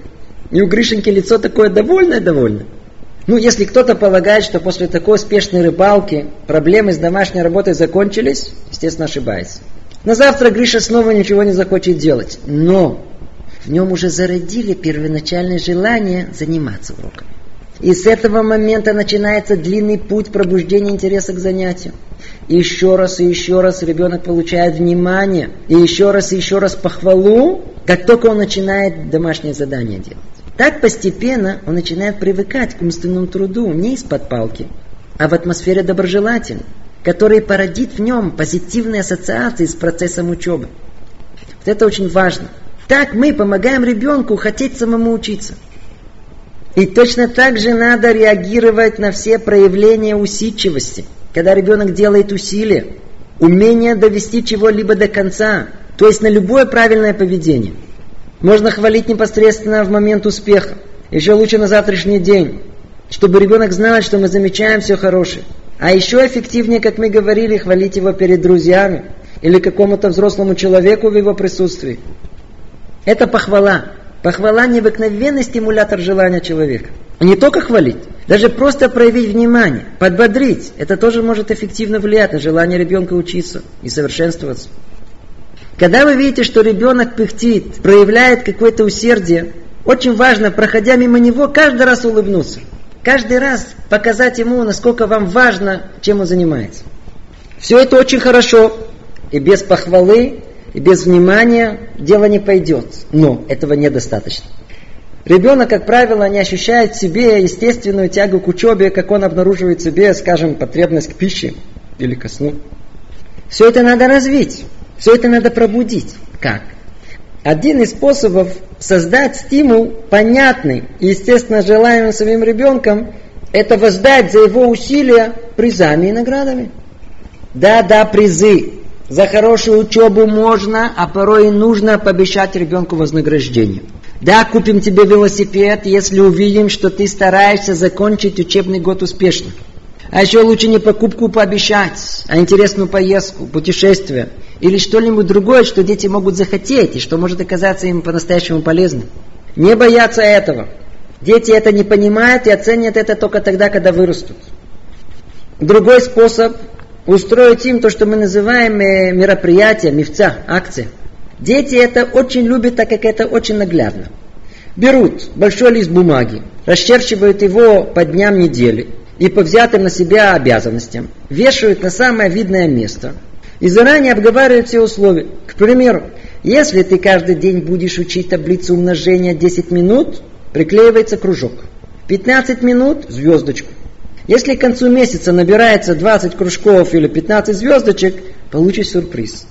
И у Гришеньки лицо такое довольное-довольное. Ну, если кто-то полагает, что после такой успешной рыбалки проблемы с домашней работой закончились, естественно, ошибается. На завтра Гриша снова ничего не захочет делать. Но в нем уже зародили первоначальное желание заниматься уроками. И с этого момента начинается длинный путь пробуждения интереса к занятию. И еще раз и еще раз ребенок получает внимание, и еще раз и еще раз похвалу, как только он начинает домашнее задание делать. Так постепенно он начинает привыкать к умственному труду не из-под палки, а в атмосфере доброжелательной, который породит в нем позитивные ассоциации с процессом учебы. Вот это очень важно. Так мы помогаем ребенку хотеть самому учиться. И точно так же надо реагировать на все проявления усидчивости, когда ребенок делает усилия, умение довести чего-либо до конца, то есть на любое правильное поведение – можно хвалить непосредственно в момент успеха. Еще лучше на завтрашний день. Чтобы ребенок знал, что мы замечаем все хорошее. А еще эффективнее, как мы говорили, хвалить его перед друзьями или какому-то взрослому человеку в его присутствии. Это похвала. Похвала необыкновенный стимулятор желания человека. Не только хвалить, даже просто проявить внимание, подбодрить. Это тоже может эффективно влиять на желание ребенка учиться и совершенствоваться. Когда вы видите, что ребенок пыхтит, проявляет какое-то усердие, очень важно, проходя мимо него, каждый раз улыбнуться. Каждый раз показать ему, насколько вам важно, чем он занимается. Все это очень хорошо. И без похвалы, без внимания дело не пойдет. Но этого недостаточно. Ребенок, как правило, не ощущает в себе естественную тягу к учебе, как он обнаруживает в себе, скажем, потребность к пище или ко сну. Все это надо развить. Все это надо пробудить. Как? Один из способов создать стимул понятный и, естественно, желаемым своим ребенком, это воздать за его усилия призами и наградами. Да, да, призы. За хорошую учебу можно, а порой и нужно пообещать ребенку вознаграждение. Да, купим тебе велосипед, если увидим, что ты стараешься закончить учебный год успешно. А еще лучше не покупку пообещать, а интересную поездку, путешествие или что-нибудь другое, что дети могут захотеть и что может оказаться им по-настоящему полезным. Не бояться этого. Дети это не понимают и оценят это только тогда, когда вырастут. Другой способ устроить им то, что мы называем э, мероприятие, мифца, акция. Дети это очень любят, так как это очень наглядно. Берут большой лист бумаги, расчерчивают его по дням недели – и по взятым на себя обязанностям вешают на самое видное место и заранее обговаривают все условия. К примеру, если ты каждый день будешь учить таблицу умножения 10 минут, приклеивается кружок. 15 минут – звездочку. Если к концу месяца набирается 20 кружков или 15 звездочек, получишь сюрприз.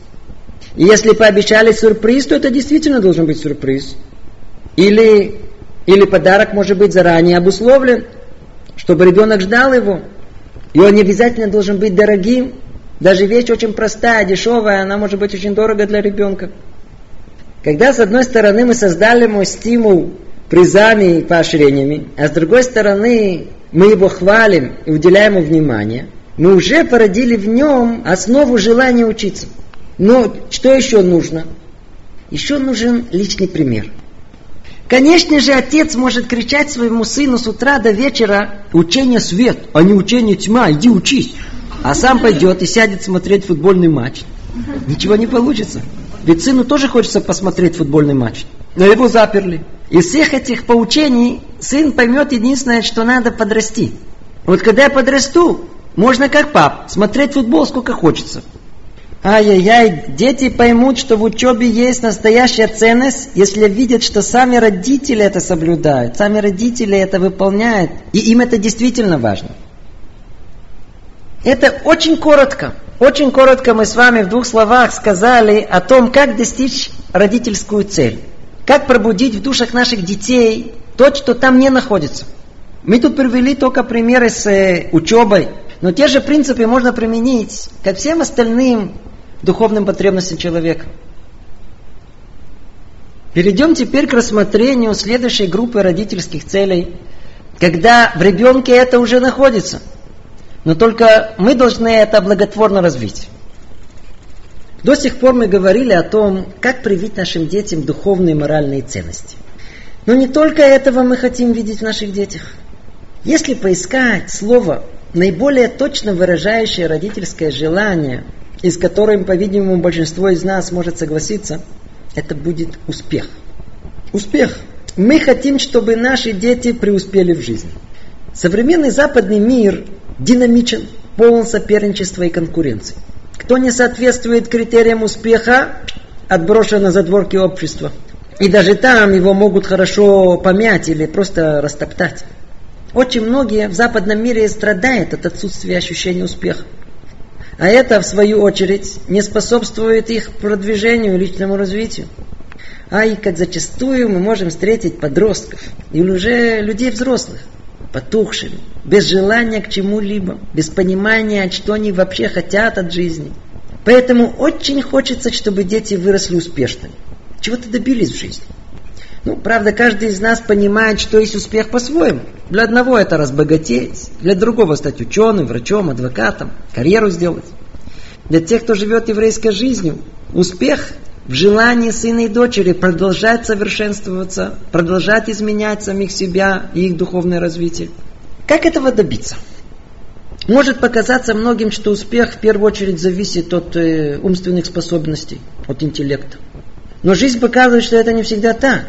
И если пообещали сюрприз, то это действительно должен быть сюрприз. Или, или подарок может быть заранее обусловлен – чтобы ребенок ждал его. И он не обязательно должен быть дорогим. Даже вещь очень простая, дешевая, она может быть очень дорого для ребенка. Когда с одной стороны мы создали ему стимул призами и поощрениями, а с другой стороны мы его хвалим и уделяем ему внимание, мы уже породили в нем основу желания учиться. Но что еще нужно? Еще нужен личный пример – Конечно же, отец может кричать своему сыну с утра до вечера «Учение свет, а не учение тьма, иди учись!» А сам пойдет и сядет смотреть футбольный матч. Ничего не получится. Ведь сыну тоже хочется посмотреть футбольный матч. Но его заперли. Из всех этих поучений сын поймет единственное, что надо подрасти. Вот когда я подрасту, можно как пап, смотреть футбол сколько хочется. Ай-яй-яй, дети поймут, что в учебе есть настоящая ценность, если видят, что сами родители это соблюдают, сами родители это выполняют, и им это действительно важно. Это очень коротко. Очень коротко мы с вами в двух словах сказали о том, как достичь родительскую цель. Как пробудить в душах наших детей то, что там не находится. Мы тут привели только примеры с э, учебой, но те же принципы можно применить ко всем остальным духовным потребностям человека. Перейдем теперь к рассмотрению следующей группы родительских целей, когда в ребенке это уже находится. Но только мы должны это благотворно развить. До сих пор мы говорили о том, как привить нашим детям духовные и моральные ценности. Но не только этого мы хотим видеть в наших детях. Если поискать слово, наиболее точно выражающее родительское желание – и с которым, по-видимому, большинство из нас может согласиться, это будет успех. Успех. Мы хотим, чтобы наши дети преуспели в жизни. Современный западный мир динамичен, полон соперничества и конкуренции. Кто не соответствует критериям успеха, отброшен на задворки общества. И даже там его могут хорошо помять или просто растоптать. Очень многие в западном мире страдают от отсутствия ощущения успеха. А это, в свою очередь, не способствует их продвижению личному развитию. А и как зачастую мы можем встретить подростков или уже людей взрослых, потухшими, без желания к чему-либо, без понимания, что они вообще хотят от жизни. Поэтому очень хочется, чтобы дети выросли успешными, чего-то добились в жизни. Ну, правда, каждый из нас понимает, что есть успех по-своему. Для одного это разбогатеть, для другого стать ученым, врачом, адвокатом, карьеру сделать. Для тех, кто живет еврейской жизнью, успех в желании сына и дочери продолжать совершенствоваться, продолжать изменять самих себя и их духовное развитие. Как этого добиться? Может показаться многим, что успех в первую очередь зависит от э, умственных способностей, от интеллекта. Но жизнь показывает, что это не всегда так.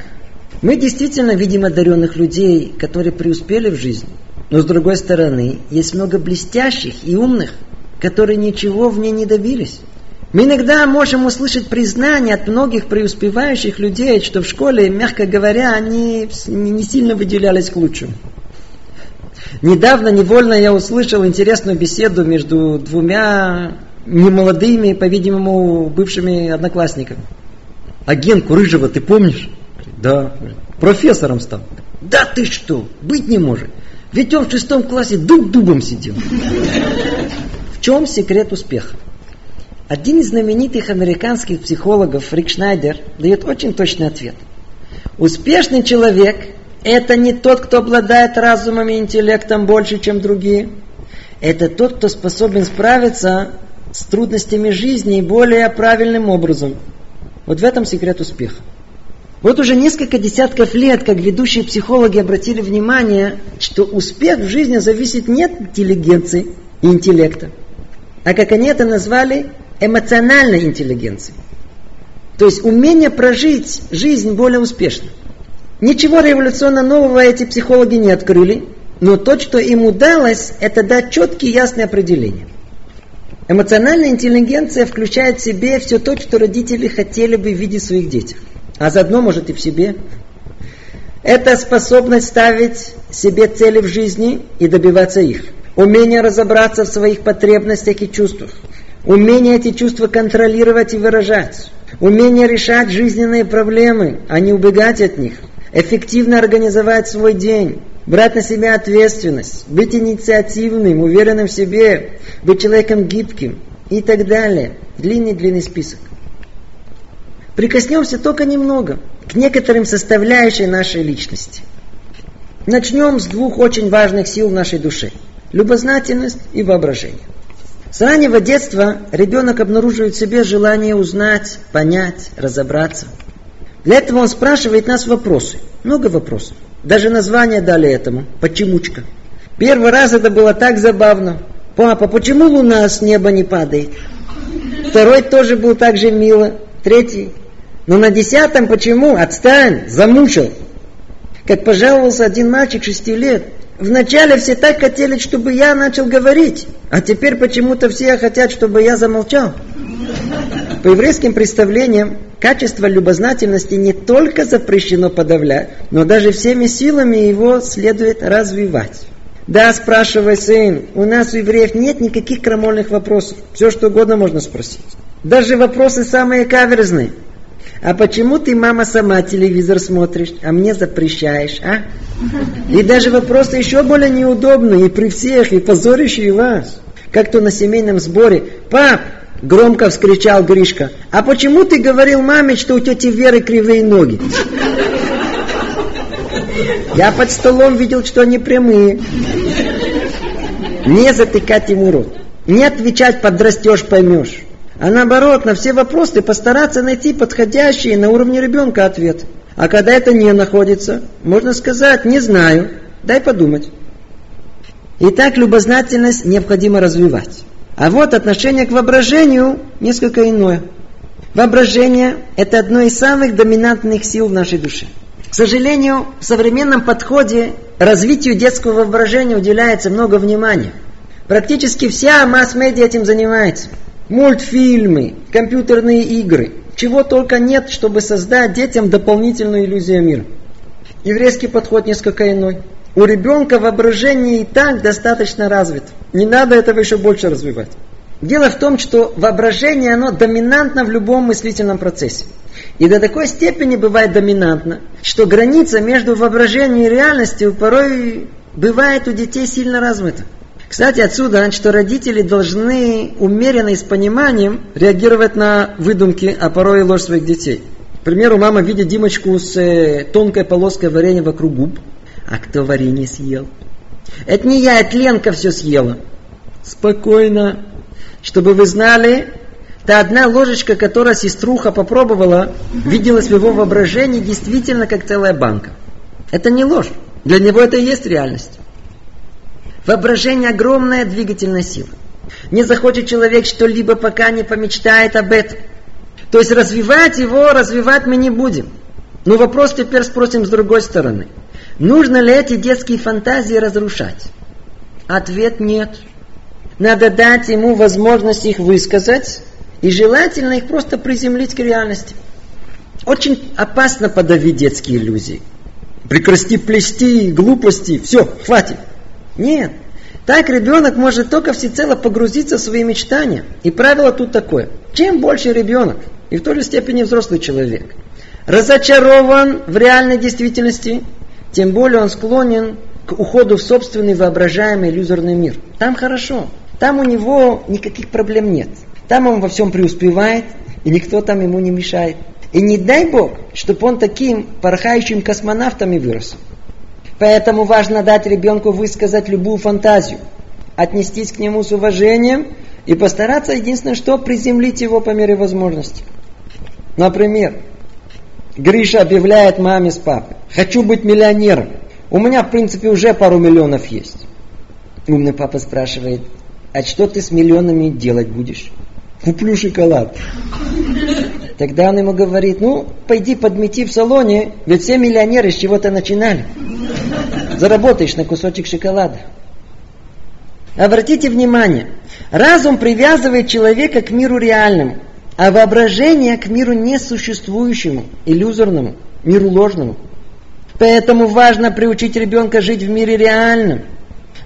Мы действительно видим одаренных людей, которые преуспели в жизни. Но с другой стороны, есть много блестящих и умных, которые ничего в ней не добились. Мы иногда можем услышать признание от многих преуспевающих людей, что в школе, мягко говоря, они не сильно выделялись к лучшему. Недавно невольно я услышал интересную беседу между двумя немолодыми, по-видимому, бывшими одноклассниками. А Генку Рыжего ты помнишь? Да. Профессором стал. Да ты что, быть не может. Ведь он в шестом классе дуб дубом сидел. В чем секрет успеха? Один из знаменитых американских психологов, Рик Шнайдер, дает очень точный ответ. Успешный человек это не тот, кто обладает разумом и интеллектом больше, чем другие. Это тот, кто способен справиться с трудностями жизни более правильным образом. Вот в этом секрет успеха. Вот уже несколько десятков лет, как ведущие психологи обратили внимание, что успех в жизни зависит не от интеллигенции и интеллекта, а как они это назвали, эмоциональной интеллигенцией. То есть умение прожить жизнь более успешно. Ничего революционно нового эти психологи не открыли, но то, что им удалось, это дать четкие ясные определения. Эмоциональная интеллигенция включает в себе все то, что родители хотели бы видеть в своих детях. А заодно, может, и в себе. Это способность ставить себе цели в жизни и добиваться их. Умение разобраться в своих потребностях и чувствах. Умение эти чувства контролировать и выражать. Умение решать жизненные проблемы, а не убегать от них эффективно организовать свой день, брать на себя ответственность, быть инициативным, уверенным в себе, быть человеком гибким и так далее. Длинный-длинный список. Прикоснемся только немного к некоторым составляющим нашей личности. Начнем с двух очень важных сил в нашей душе. Любознательность и воображение. С раннего детства ребенок обнаруживает в себе желание узнать, понять, разобраться – для этого он спрашивает нас вопросы. Много вопросов. Даже название дали этому. Почемучка. Первый раз это было так забавно. Папа, почему луна с неба не падает? Второй тоже был так же мило. Третий. Но на десятом почему? Отстань, замучил. Как пожаловался один мальчик шести лет. Вначале все так хотели, чтобы я начал говорить, а теперь почему-то все хотят, чтобы я замолчал. По еврейским представлениям, качество любознательности не только запрещено подавлять, но даже всеми силами его следует развивать. Да, спрашивай, сын, у нас у евреев нет никаких крамольных вопросов. Все, что угодно можно спросить. Даже вопросы самые каверзные. А почему ты, мама, сама телевизор смотришь, а мне запрещаешь, а? И даже вопросы еще более неудобные, и при всех, и позорящие вас. Как-то на семейном сборе. Пап, Громко вскричал Гришка. А почему ты говорил маме, что у тети Веры кривые ноги? Я под столом видел, что они прямые. Не затыкать ему рот. Не отвечать подрастешь, поймешь. А наоборот, на все вопросы постараться найти подходящие на уровне ребенка ответ. А когда это не находится, можно сказать, не знаю, дай подумать. Итак, любознательность необходимо развивать. А вот отношение к воображению несколько иное. Воображение – это одно из самых доминантных сил в нашей душе. К сожалению, в современном подходе развитию детского воображения уделяется много внимания. Практически вся масс-медиа этим занимается. Мультфильмы, компьютерные игры. Чего только нет, чтобы создать детям дополнительную иллюзию мира. Еврейский подход несколько иной. У ребенка воображение и так достаточно развито. Не надо этого еще больше развивать. Дело в том, что воображение, оно доминантно в любом мыслительном процессе. И до такой степени бывает доминантно, что граница между воображением и реальностью порой бывает у детей сильно размыта. Кстати, отсюда, что родители должны умеренно и с пониманием реагировать на выдумки, а порой и ложь своих детей. К примеру, мама видит Димочку с э, тонкой полоской варенья вокруг губ, а кто варенье съел? Это не я, это Ленка все съела. Спокойно. Чтобы вы знали, Та одна ложечка, которую сеструха попробовала, виделась в его воображении действительно как целая банка. Это не ложь. Для него это и есть реальность. Воображение огромная двигательная сила. Не захочет человек что-либо, пока не помечтает об этом. То есть развивать его, развивать мы не будем. Но вопрос теперь спросим с другой стороны. Нужно ли эти детские фантазии разрушать? Ответ нет. Надо дать ему возможность их высказать и желательно их просто приземлить к реальности. Очень опасно подавить детские иллюзии. Прекрасти плести глупости, все, хватит. Нет. Так ребенок может только всецело погрузиться в свои мечтания. И правило тут такое. Чем больше ребенок, и в той же степени взрослый человек, разочарован в реальной действительности, тем более он склонен к уходу в собственный воображаемый иллюзорный мир. Там хорошо. Там у него никаких проблем нет. Там он во всем преуспевает, и никто там ему не мешает. И не дай Бог, чтобы он таким порхающим космонавтом и вырос. Поэтому важно дать ребенку высказать любую фантазию, отнестись к нему с уважением и постараться единственное, что приземлить его по мере возможности. Например, Гриша объявляет маме с папой, хочу быть миллионером. У меня, в принципе, уже пару миллионов есть. Умный папа спрашивает, а что ты с миллионами делать будешь? Куплю шоколад. Тогда он ему говорит, ну, пойди подмети в салоне, ведь все миллионеры с чего-то начинали. Заработаешь на кусочек шоколада. Обратите внимание, разум привязывает человека к миру реальному, а воображение к миру несуществующему, иллюзорному, миру ложному. Поэтому важно приучить ребенка жить в мире реальном –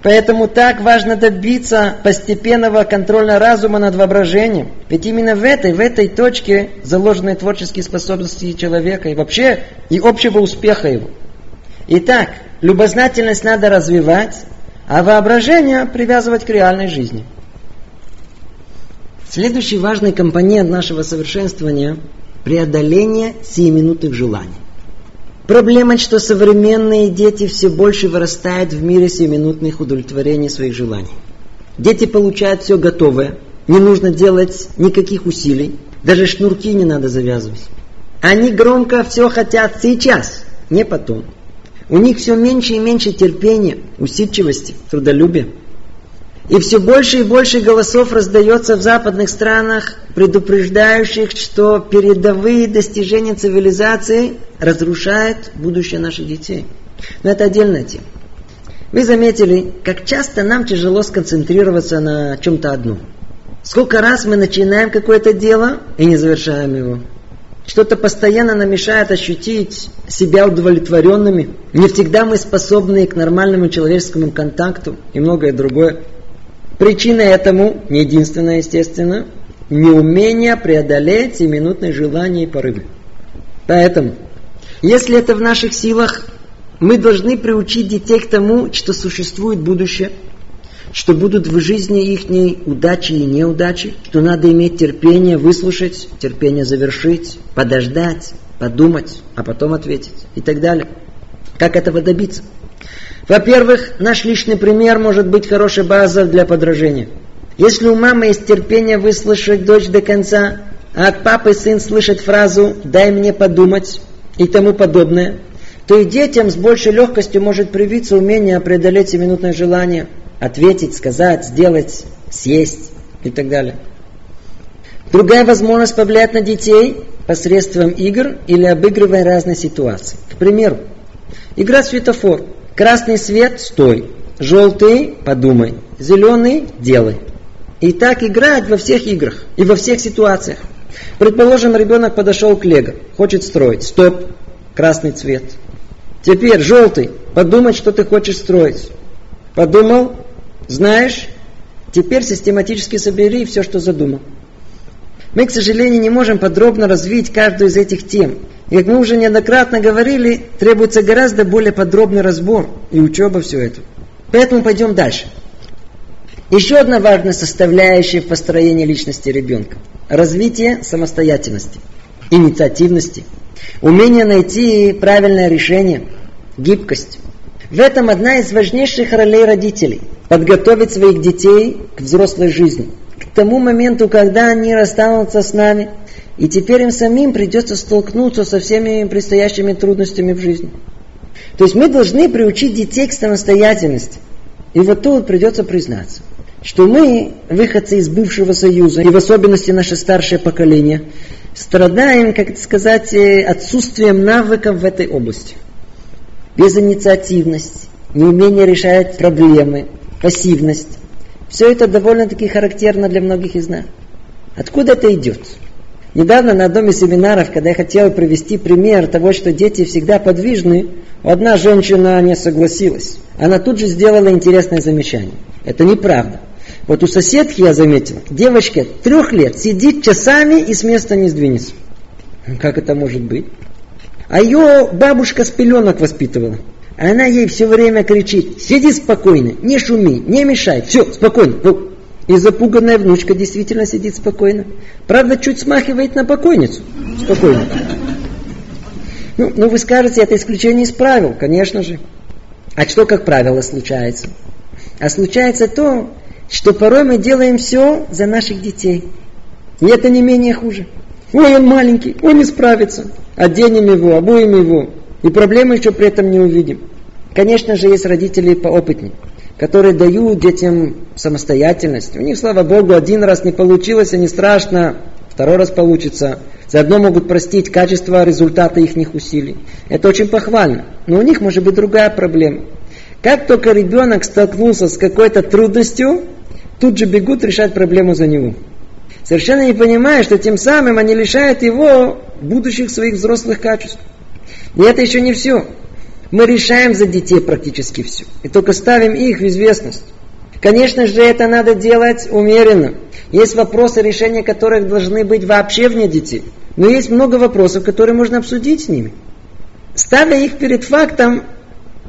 Поэтому так важно добиться постепенного контроля разума над воображением. Ведь именно в этой, в этой точке заложены творческие способности человека и вообще и общего успеха его. Итак, любознательность надо развивать, а воображение привязывать к реальной жизни. Следующий важный компонент нашего совершенствования – преодоление сиюминутных желаний. Проблема, что современные дети все больше вырастают в мире семинутных удовлетворений своих желаний. Дети получают все готовое, не нужно делать никаких усилий, даже шнурки не надо завязывать. Они громко все хотят сейчас, не потом. У них все меньше и меньше терпения, усидчивости, трудолюбия. И все больше и больше голосов раздается в западных странах, предупреждающих, что передовые достижения цивилизации разрушают будущее наших детей. Но это отдельная тема. Вы заметили, как часто нам тяжело сконцентрироваться на чем-то одном. Сколько раз мы начинаем какое-то дело и не завершаем его. Что-то постоянно нам мешает ощутить себя удовлетворенными. Не всегда мы способны к нормальному человеческому контакту и многое другое. Причина этому, не единственная, естественно, неумение преодолеть семинутные желания и порывы. Поэтому, если это в наших силах, мы должны приучить детей к тому, что существует будущее, что будут в жизни их удачи и неудачи, что надо иметь терпение выслушать, терпение завершить, подождать, подумать, а потом ответить и так далее. Как этого добиться? Во-первых, наш личный пример может быть хорошей базой для подражения. Если у мамы есть терпение выслушать дочь до конца, а от папы сын слышит фразу «дай мне подумать» и тому подобное, то и детям с большей легкостью может привиться умение преодолеть минутное желание, ответить, сказать, сделать, съесть и так далее. Другая возможность повлиять на детей посредством игр или обыгрывая разные ситуации. К примеру, игра светофор – Красный свет – стой. Желтый – подумай. Зеленый – делай. И так играть во всех играх и во всех ситуациях. Предположим, ребенок подошел к Лего, хочет строить. Стоп. Красный цвет. Теперь желтый. Подумать, что ты хочешь строить. Подумал? Знаешь? Теперь систематически собери все, что задумал. Мы, к сожалению, не можем подробно развить каждую из этих тем. И как мы уже неоднократно говорили, требуется гораздо более подробный разбор и учеба все это. Поэтому пойдем дальше. Еще одна важная составляющая в построении личности ребенка – развитие самостоятельности, инициативности, умение найти правильное решение, гибкость. В этом одна из важнейших ролей родителей – подготовить своих детей к взрослой жизни, к тому моменту, когда они расстанутся с нами. И теперь им самим придется столкнуться со всеми предстоящими трудностями в жизни. То есть мы должны приучить детей к самостоятельности. И вот тут придется признаться, что мы, выходцы из бывшего союза, и в особенности наше старшее поколение, страдаем, как сказать, э, отсутствием навыков в этой области. Безинициативность, неумение решать проблемы, пассивность. Все это довольно-таки характерно для многих из нас. Откуда это идет? Недавно на одном из семинаров, когда я хотел привести пример того, что дети всегда подвижны, одна женщина не согласилась. Она тут же сделала интересное замечание. Это неправда. Вот у соседки я заметил, девочка трех лет сидит часами и с места не сдвинется. Как это может быть? А ее бабушка с пеленок воспитывала. Она ей все время кричит, сиди спокойно, не шуми, не мешай, все, спокойно. И запуганная внучка действительно сидит спокойно. Правда, чуть смахивает на покойницу. Спокойно. Ну, ну, вы скажете, это исключение из правил, конечно же. А что, как правило, случается? А случается то, что порой мы делаем все за наших детей. И это не менее хуже. Ой, он маленький, он не справится. Оденем его, обуем его. И проблемы еще при этом не увидим. Конечно же, есть родители поопытнее которые дают детям самостоятельность. У них, слава Богу, один раз не получилось, и не страшно, второй раз получится. Заодно могут простить качество результата их усилий. Это очень похвально. Но у них может быть другая проблема. Как только ребенок столкнулся с какой-то трудностью, тут же бегут решать проблему за него. Совершенно не понимая, что тем самым они лишают его будущих своих взрослых качеств. И это еще не все мы решаем за детей практически все. И только ставим их в известность. Конечно же, это надо делать умеренно. Есть вопросы, решения которых должны быть вообще вне детей. Но есть много вопросов, которые можно обсудить с ними. Ставя их перед фактом,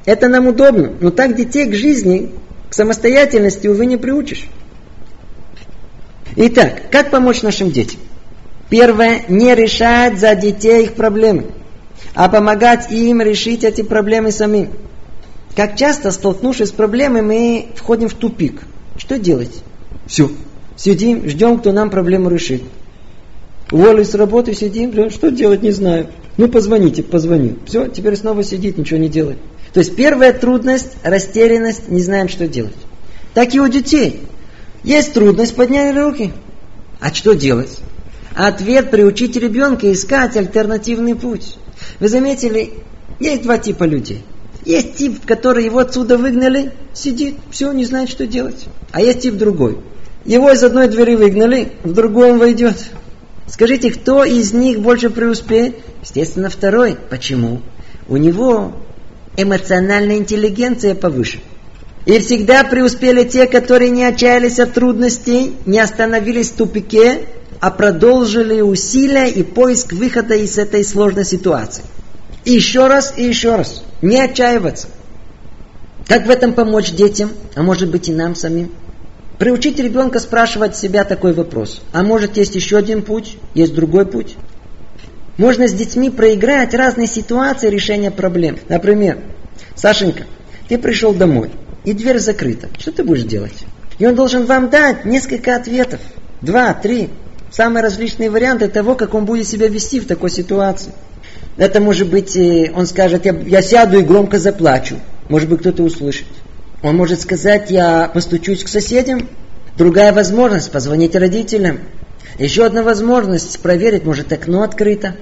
это нам удобно. Но так детей к жизни, к самостоятельности, увы, не приучишь. Итак, как помочь нашим детям? Первое, не решать за детей их проблемы а помогать им решить эти проблемы самим. Как часто, столкнувшись с проблемой, мы входим в тупик. Что делать? Все. Сидим, ждем, кто нам проблему решит. Уволились с работы, сидим, что делать, не знаю. Ну, позвоните, позвоню. Все, теперь снова сидит, ничего не делает. То есть первая трудность, растерянность, не знаем, что делать. Так и у детей. Есть трудность, подняли руки. А что делать? Ответ приучить ребенка искать альтернативный путь. Вы заметили, есть два типа людей. Есть тип, который его отсюда выгнали, сидит, все, не знает, что делать. А есть тип другой. Его из одной двери выгнали, в другую он войдет. Скажите, кто из них больше преуспеет? Естественно, второй. Почему? У него эмоциональная интеллигенция повыше. И всегда преуспели те, которые не отчаялись от трудностей, не остановились в тупике, а продолжили усилия и поиск выхода из этой сложной ситуации. Еще раз, и еще раз. Не отчаиваться. Как в этом помочь детям, а может быть и нам самим? Приучить ребенка спрашивать себя такой вопрос. А может есть еще один путь, есть другой путь? Можно с детьми проиграть разные ситуации решения проблем. Например, Сашенька, ты пришел домой, и дверь закрыта. Что ты будешь делать? И он должен вам дать несколько ответов. Два, три самые различные варианты того, как он будет себя вести в такой ситуации. Это может быть, э, он скажет, я, я сяду и громко заплачу. Может быть, кто-то услышит. Он может сказать, я постучусь к соседям. Другая возможность, позвонить родителям. Еще одна возможность, проверить, может, окно открыто.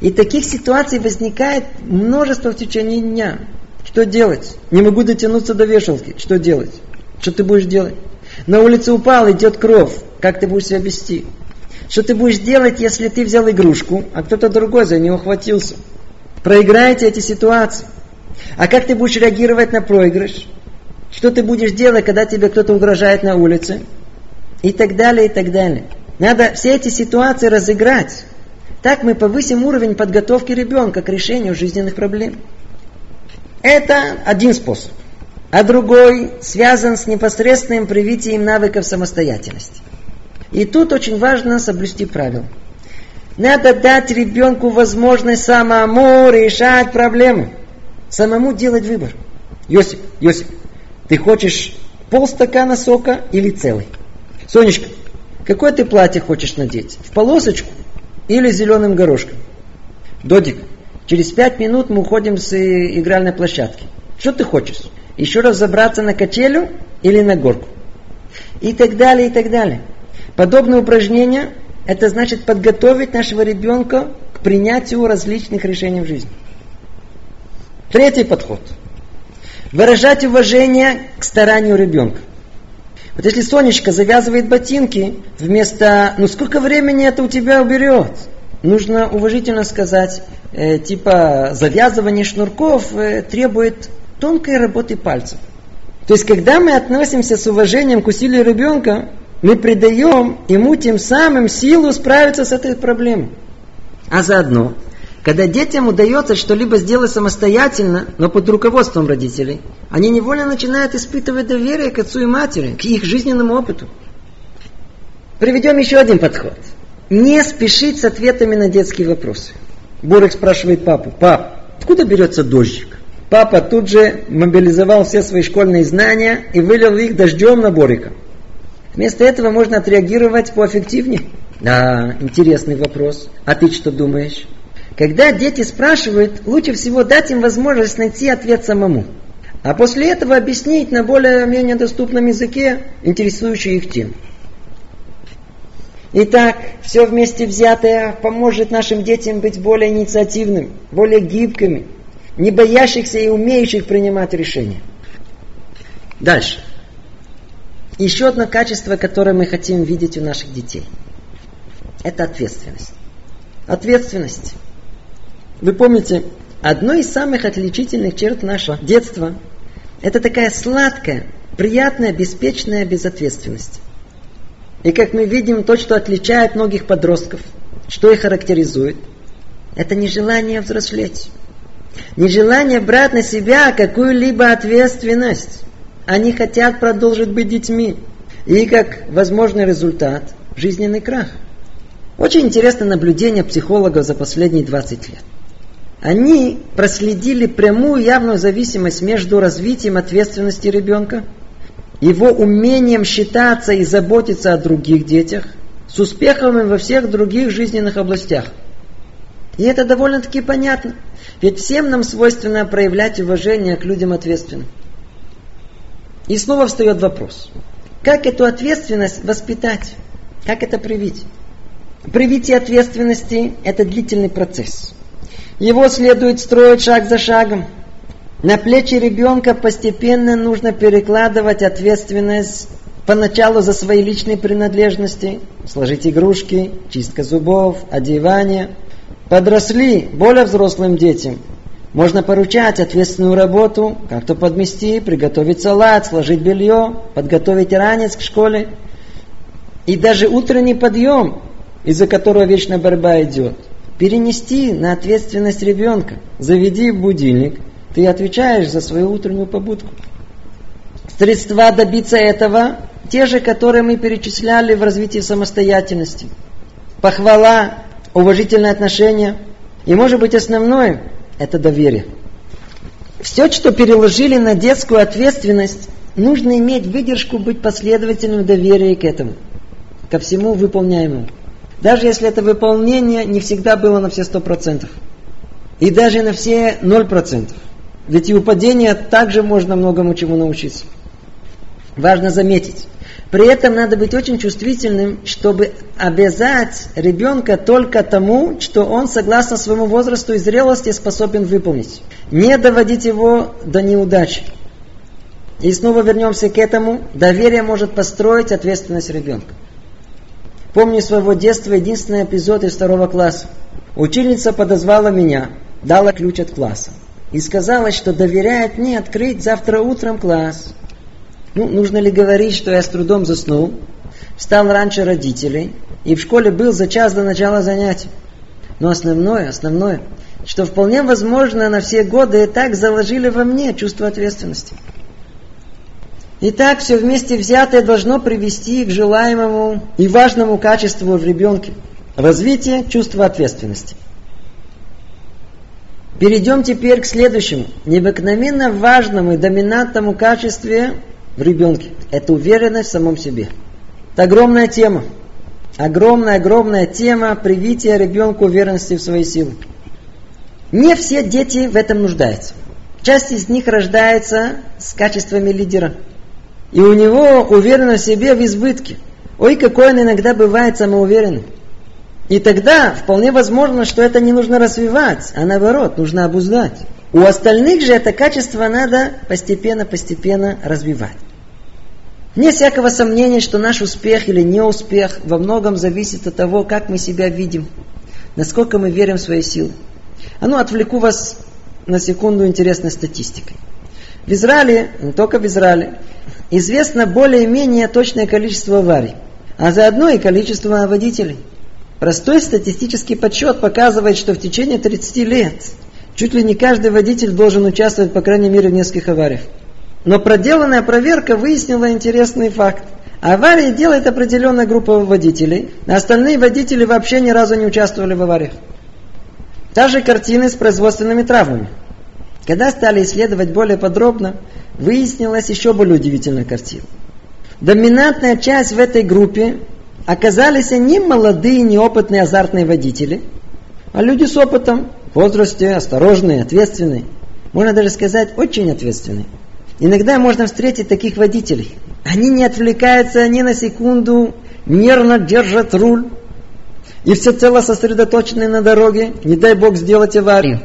И таких ситуаций возникает множество в течение дня. Что делать? Не могу дотянуться до вешалки. Что делать? Что ты будешь делать? На улице упал, идет кровь. Как ты будешь себя вести? Что ты будешь делать, если ты взял игрушку, а кто-то другой за нее ухватился? Проиграете эти ситуации. А как ты будешь реагировать на проигрыш? Что ты будешь делать, когда тебе кто-то угрожает на улице? И так далее, и так далее. Надо все эти ситуации разыграть. Так мы повысим уровень подготовки ребенка к решению жизненных проблем. Это один способ. А другой связан с непосредственным привитием навыков самостоятельности. И тут очень важно соблюсти правила. Надо дать ребенку возможность самому решать проблемы. Самому делать выбор. Йосип, Йосип, ты хочешь полстакана сока или целый? Сонечка, Какое ты платье хочешь надеть? В полосочку или зеленым горошком? Додик, через пять минут мы уходим с игральной площадки. Что ты хочешь? Еще раз забраться на качелю или на горку? И так далее, и так далее. Подобные упражнения – это значит подготовить нашего ребенка к принятию различных решений в жизни. Третий подход. Выражать уважение к старанию ребенка. Вот если Сонечка завязывает ботинки, вместо «ну сколько времени это у тебя уберет?» Нужно уважительно сказать, э, типа завязывание шнурков э, требует тонкой работы пальцев. То есть, когда мы относимся с уважением к усилию ребенка, мы придаем ему тем самым силу справиться с этой проблемой. А заодно, когда детям удается что-либо сделать самостоятельно, но под руководством родителей, они невольно начинают испытывать доверие к отцу и матери, к их жизненному опыту. Приведем еще один подход. Не спешить с ответами на детские вопросы. Борик спрашивает папу, пап, откуда берется дождик? Папа тут же мобилизовал все свои школьные знания и вылил их дождем на Борика. Вместо этого можно отреагировать поэффективнее. Да, интересный вопрос. А ты что думаешь? Когда дети спрашивают, лучше всего дать им возможность найти ответ самому. А после этого объяснить на более-менее доступном языке интересующую их тему. Итак, все вместе взятое поможет нашим детям быть более инициативными, более гибкими, не боящихся и умеющих принимать решения. Дальше. Еще одно качество, которое мы хотим видеть у наших детей. Это ответственность. Ответственность. Вы помните, одно из самых отличительных черт нашего детства – это такая сладкая, приятная, беспечная безответственность. И как мы видим, то, что отличает многих подростков, что их характеризует, это нежелание взрослеть. Нежелание брать на себя какую-либо ответственность. Они хотят продолжить быть детьми. И как возможный результат – жизненный крах. Очень интересное наблюдение психологов за последние 20 лет. Они проследили прямую явную зависимость между развитием ответственности ребенка – его умением считаться и заботиться о других детях, с успехами во всех других жизненных областях. И это довольно-таки понятно, ведь всем нам свойственно проявлять уважение к людям ответственным. И снова встает вопрос, как эту ответственность воспитать, как это привить? Привитие ответственности – это длительный процесс. Его следует строить шаг за шагом – на плечи ребенка постепенно нужно перекладывать ответственность поначалу за свои личные принадлежности, сложить игрушки, чистка зубов, одевание. Подросли более взрослым детям. Можно поручать ответственную работу, как-то подмести, приготовить салат, сложить белье, подготовить ранец к школе. И даже утренний подъем, из-за которого вечная борьба идет, перенести на ответственность ребенка. Заведи будильник – ты отвечаешь за свою утреннюю побудку. Средства добиться этого те же, которые мы перечисляли в развитии самостоятельности. Похвала, уважительное отношение. И может быть основное – это доверие. Все, что переложили на детскую ответственность, нужно иметь выдержку быть последовательным в доверии к этому, ко всему выполняемому. Даже если это выполнение не всегда было на все сто процентов. И даже на все ноль процентов. Ведь и у падения также можно многому чему научиться. Важно заметить. При этом надо быть очень чувствительным, чтобы обязать ребенка только тому, что он, согласно своему возрасту и зрелости, способен выполнить. Не доводить его до неудачи. И снова вернемся к этому. Доверие может построить ответственность ребенка. Помню своего детства единственный эпизод из второго класса. Учительница подозвала меня, дала ключ от класса и сказала, что доверяет мне открыть завтра утром класс. Ну, нужно ли говорить, что я с трудом заснул, встал раньше родителей и в школе был за час до начала занятий. Но основное, основное, что вполне возможно на все годы и так заложили во мне чувство ответственности. Итак, все вместе взятое должно привести к желаемому и важному качеству в ребенке – развитие чувства ответственности. Перейдем теперь к следующему, необыкновенно важному и доминантному качестве в ребенке. Это уверенность в самом себе. Это огромная тема. огромная-огромная тема привития ребенку уверенности в свои силы. Не все дети в этом нуждаются. Часть из них рождается с качествами лидера. И у него уверенность в себе в избытке. Ой, какой он иногда бывает самоуверенный. И тогда вполне возможно, что это не нужно развивать, а наоборот, нужно обуздать. У остальных же это качество надо постепенно-постепенно развивать. Вне всякого сомнения, что наш успех или неуспех во многом зависит от того, как мы себя видим, насколько мы верим в свои силы. А ну, отвлеку вас на секунду интересной статистикой. В Израиле, не только в Израиле, известно более-менее точное количество аварий, а заодно и количество водителей. Простой статистический подсчет показывает, что в течение 30 лет чуть ли не каждый водитель должен участвовать, по крайней мере, в нескольких авариях. Но проделанная проверка выяснила интересный факт. Аварии делает определенная группа водителей, а остальные водители вообще ни разу не участвовали в авариях. Та же картина с производственными травмами. Когда стали исследовать более подробно, выяснилась еще более удивительная картина. Доминантная часть в этой группе оказались не молодые, неопытные азартные водители, а люди с опытом, в возрасте, осторожные, ответственные. Можно даже сказать, очень ответственные. Иногда можно встретить таких водителей. Они не отвлекаются ни на секунду, нервно держат руль. И всецело сосредоточены на дороге, не дай Бог сделать аварию.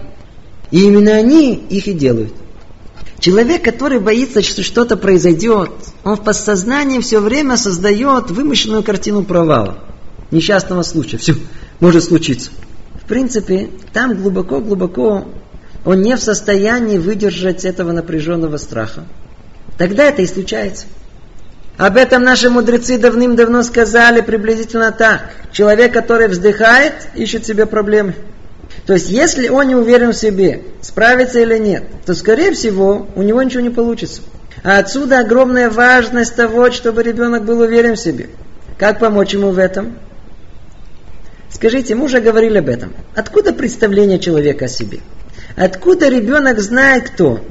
И именно они их и делают. Человек, который боится, что что-то произойдет, он в подсознании все время создает вымышленную картину провала, несчастного случая. Все может случиться. В принципе, там глубоко-глубоко он не в состоянии выдержать этого напряженного страха. Тогда это и случается. Об этом наши мудрецы давным-давно сказали приблизительно так. Человек, который вздыхает, ищет себе проблемы. То есть, если он не уверен в себе, справится или нет, то, скорее всего, у него ничего не получится. А отсюда огромная важность того, чтобы ребенок был уверен в себе. Как помочь ему в этом? Скажите, мы уже говорили об этом. Откуда представление человека о себе? Откуда ребенок знает кто?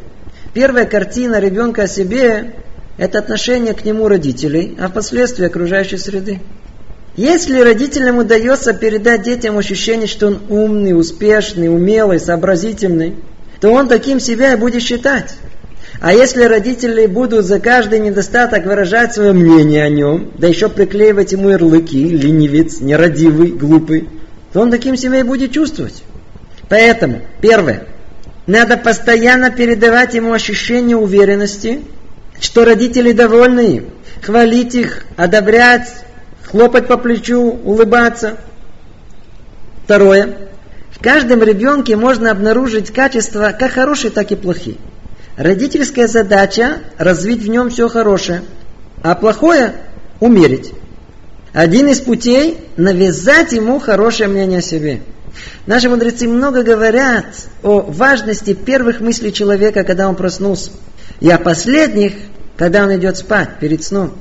Первая картина ребенка о себе – это отношение к нему родителей, а впоследствии окружающей среды. Если родителям удается передать детям ощущение, что он умный, успешный, умелый, сообразительный, то он таким себя и будет считать. А если родители будут за каждый недостаток выражать свое мнение о нем, да еще приклеивать ему ярлыки, ленивец, нерадивый, глупый, то он таким себя и будет чувствовать. Поэтому, первое, надо постоянно передавать ему ощущение уверенности, что родители довольны им, хвалить их, одобрять, хлопать по плечу, улыбаться. Второе. В каждом ребенке можно обнаружить качества как хорошие, так и плохие. Родительская задача – развить в нем все хорошее, а плохое – умерить. Один из путей – навязать ему хорошее мнение о себе – Наши мудрецы много говорят о важности первых мыслей человека, когда он проснулся, и о последних, когда он идет спать перед сном.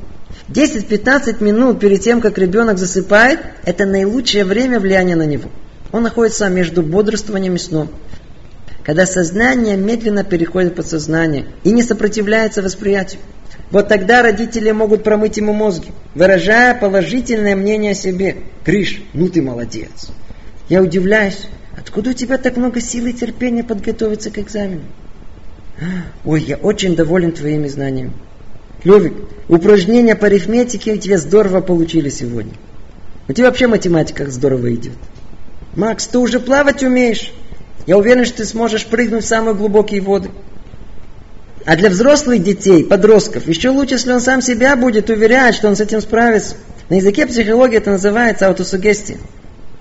10-15 минут перед тем, как ребенок засыпает, это наилучшее время влияния на него. Он находится между бодрствованием и сном. Когда сознание медленно переходит в подсознание и не сопротивляется восприятию. Вот тогда родители могут промыть ему мозги, выражая положительное мнение о себе. Криш, ну ты молодец. Я удивляюсь, откуда у тебя так много силы и терпения подготовиться к экзамену? Ой, я очень доволен твоими знаниями. Левик, упражнения по арифметике у тебя здорово получили сегодня. У тебя вообще математика здорово идет. Макс, ты уже плавать умеешь? Я уверен, что ты сможешь прыгнуть в самые глубокие воды. А для взрослых детей, подростков, еще лучше, если он сам себя будет уверять, что он с этим справится. На языке психологии это называется аутосугестия.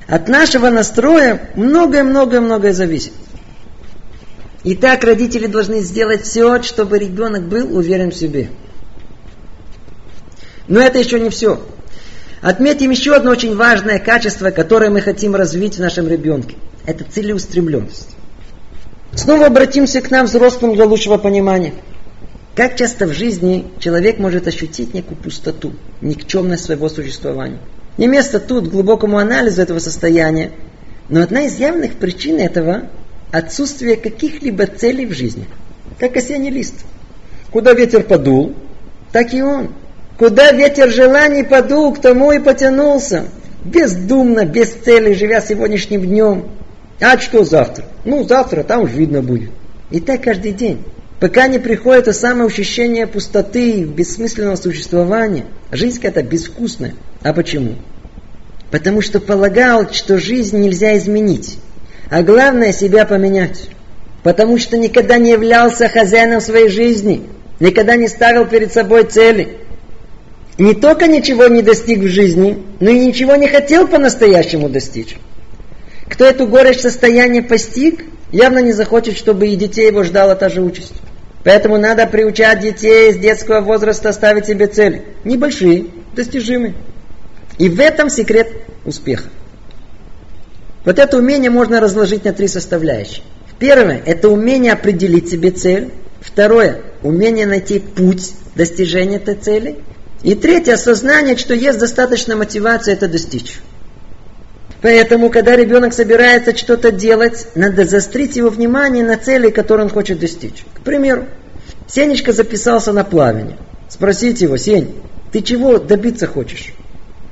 От нашего настроя многое-многое-многое зависит. Итак, родители должны сделать все, чтобы ребенок был уверен в себе. Но это еще не все. Отметим еще одно очень важное качество, которое мы хотим развить в нашем ребенке. Это целеустремленность. Снова обратимся к нам, взрослым, для лучшего понимания. Как часто в жизни человек может ощутить некую пустоту, никчемность своего существования – не место тут глубокому анализу этого состояния. Но одна из явных причин этого – отсутствие каких-либо целей в жизни. Как осенний лист. Куда ветер подул, так и он. Куда ветер желаний подул, к тому и потянулся. бездумно, без цели, живя сегодняшним днем. А что завтра? Ну, завтра там уж видно будет. И так каждый день. Пока не приходит это самое ощущение пустоты, бессмысленного существования. Жизнь какая-то безвкусная. А почему? Потому что полагал, что жизнь нельзя изменить. А главное себя поменять. Потому что никогда не являлся хозяином своей жизни. Никогда не ставил перед собой цели. Не только ничего не достиг в жизни, но и ничего не хотел по-настоящему достичь. Кто эту горечь состояния постиг, явно не захочет, чтобы и детей его ждала та же участь. Поэтому надо приучать детей с детского возраста ставить себе цели. Небольшие, достижимые. И в этом секрет успеха. Вот это умение можно разложить на три составляющие. Первое – это умение определить себе цель. Второе – умение найти путь достижения этой цели. И третье – осознание, что есть достаточно мотивации это достичь. Поэтому, когда ребенок собирается что-то делать, надо заострить его внимание на цели, которые он хочет достичь. К примеру, Сенечка записался на плавание. Спросите его, Сень, ты чего добиться хочешь?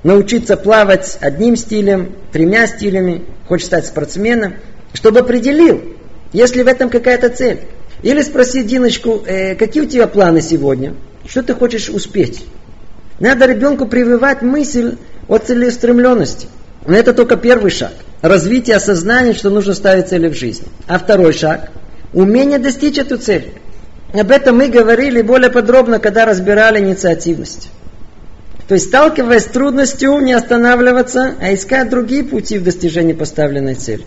Научиться плавать одним стилем, тремя стилями, хочешь стать спортсменом, чтобы определил, есть ли в этом какая-то цель. Или спроси Диночку, э, какие у тебя планы сегодня? Что ты хочешь успеть? Надо ребенку прививать мысль о целеустремленности. Но это только первый шаг. Развитие осознания, что нужно ставить цели в жизни. А второй шаг – умение достичь эту цель. Об этом мы говорили более подробно, когда разбирали инициативность. То есть, сталкиваясь с трудностью, не останавливаться, а искать другие пути в достижении поставленной цели.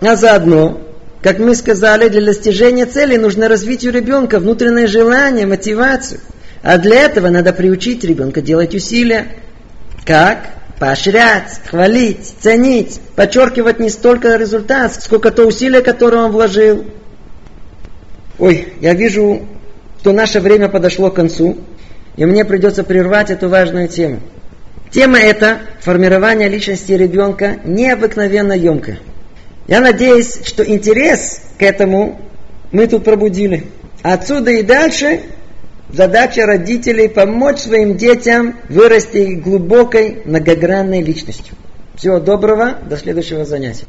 А заодно, как мы сказали, для достижения цели нужно развить у ребенка внутреннее желание, мотивацию. А для этого надо приучить ребенка делать усилия. Как? Поощрять, хвалить, ценить, подчеркивать не столько результат, сколько то усилие, которое он вложил. Ой, я вижу, что наше время подошло к концу, и мне придется прервать эту важную тему. Тема эта, формирование личности ребенка, необыкновенно емкая. Я надеюсь, что интерес к этому мы тут пробудили. Отсюда и дальше Задача родителей помочь своим детям вырасти глубокой, многогранной личностью. Всего доброго, до следующего занятия.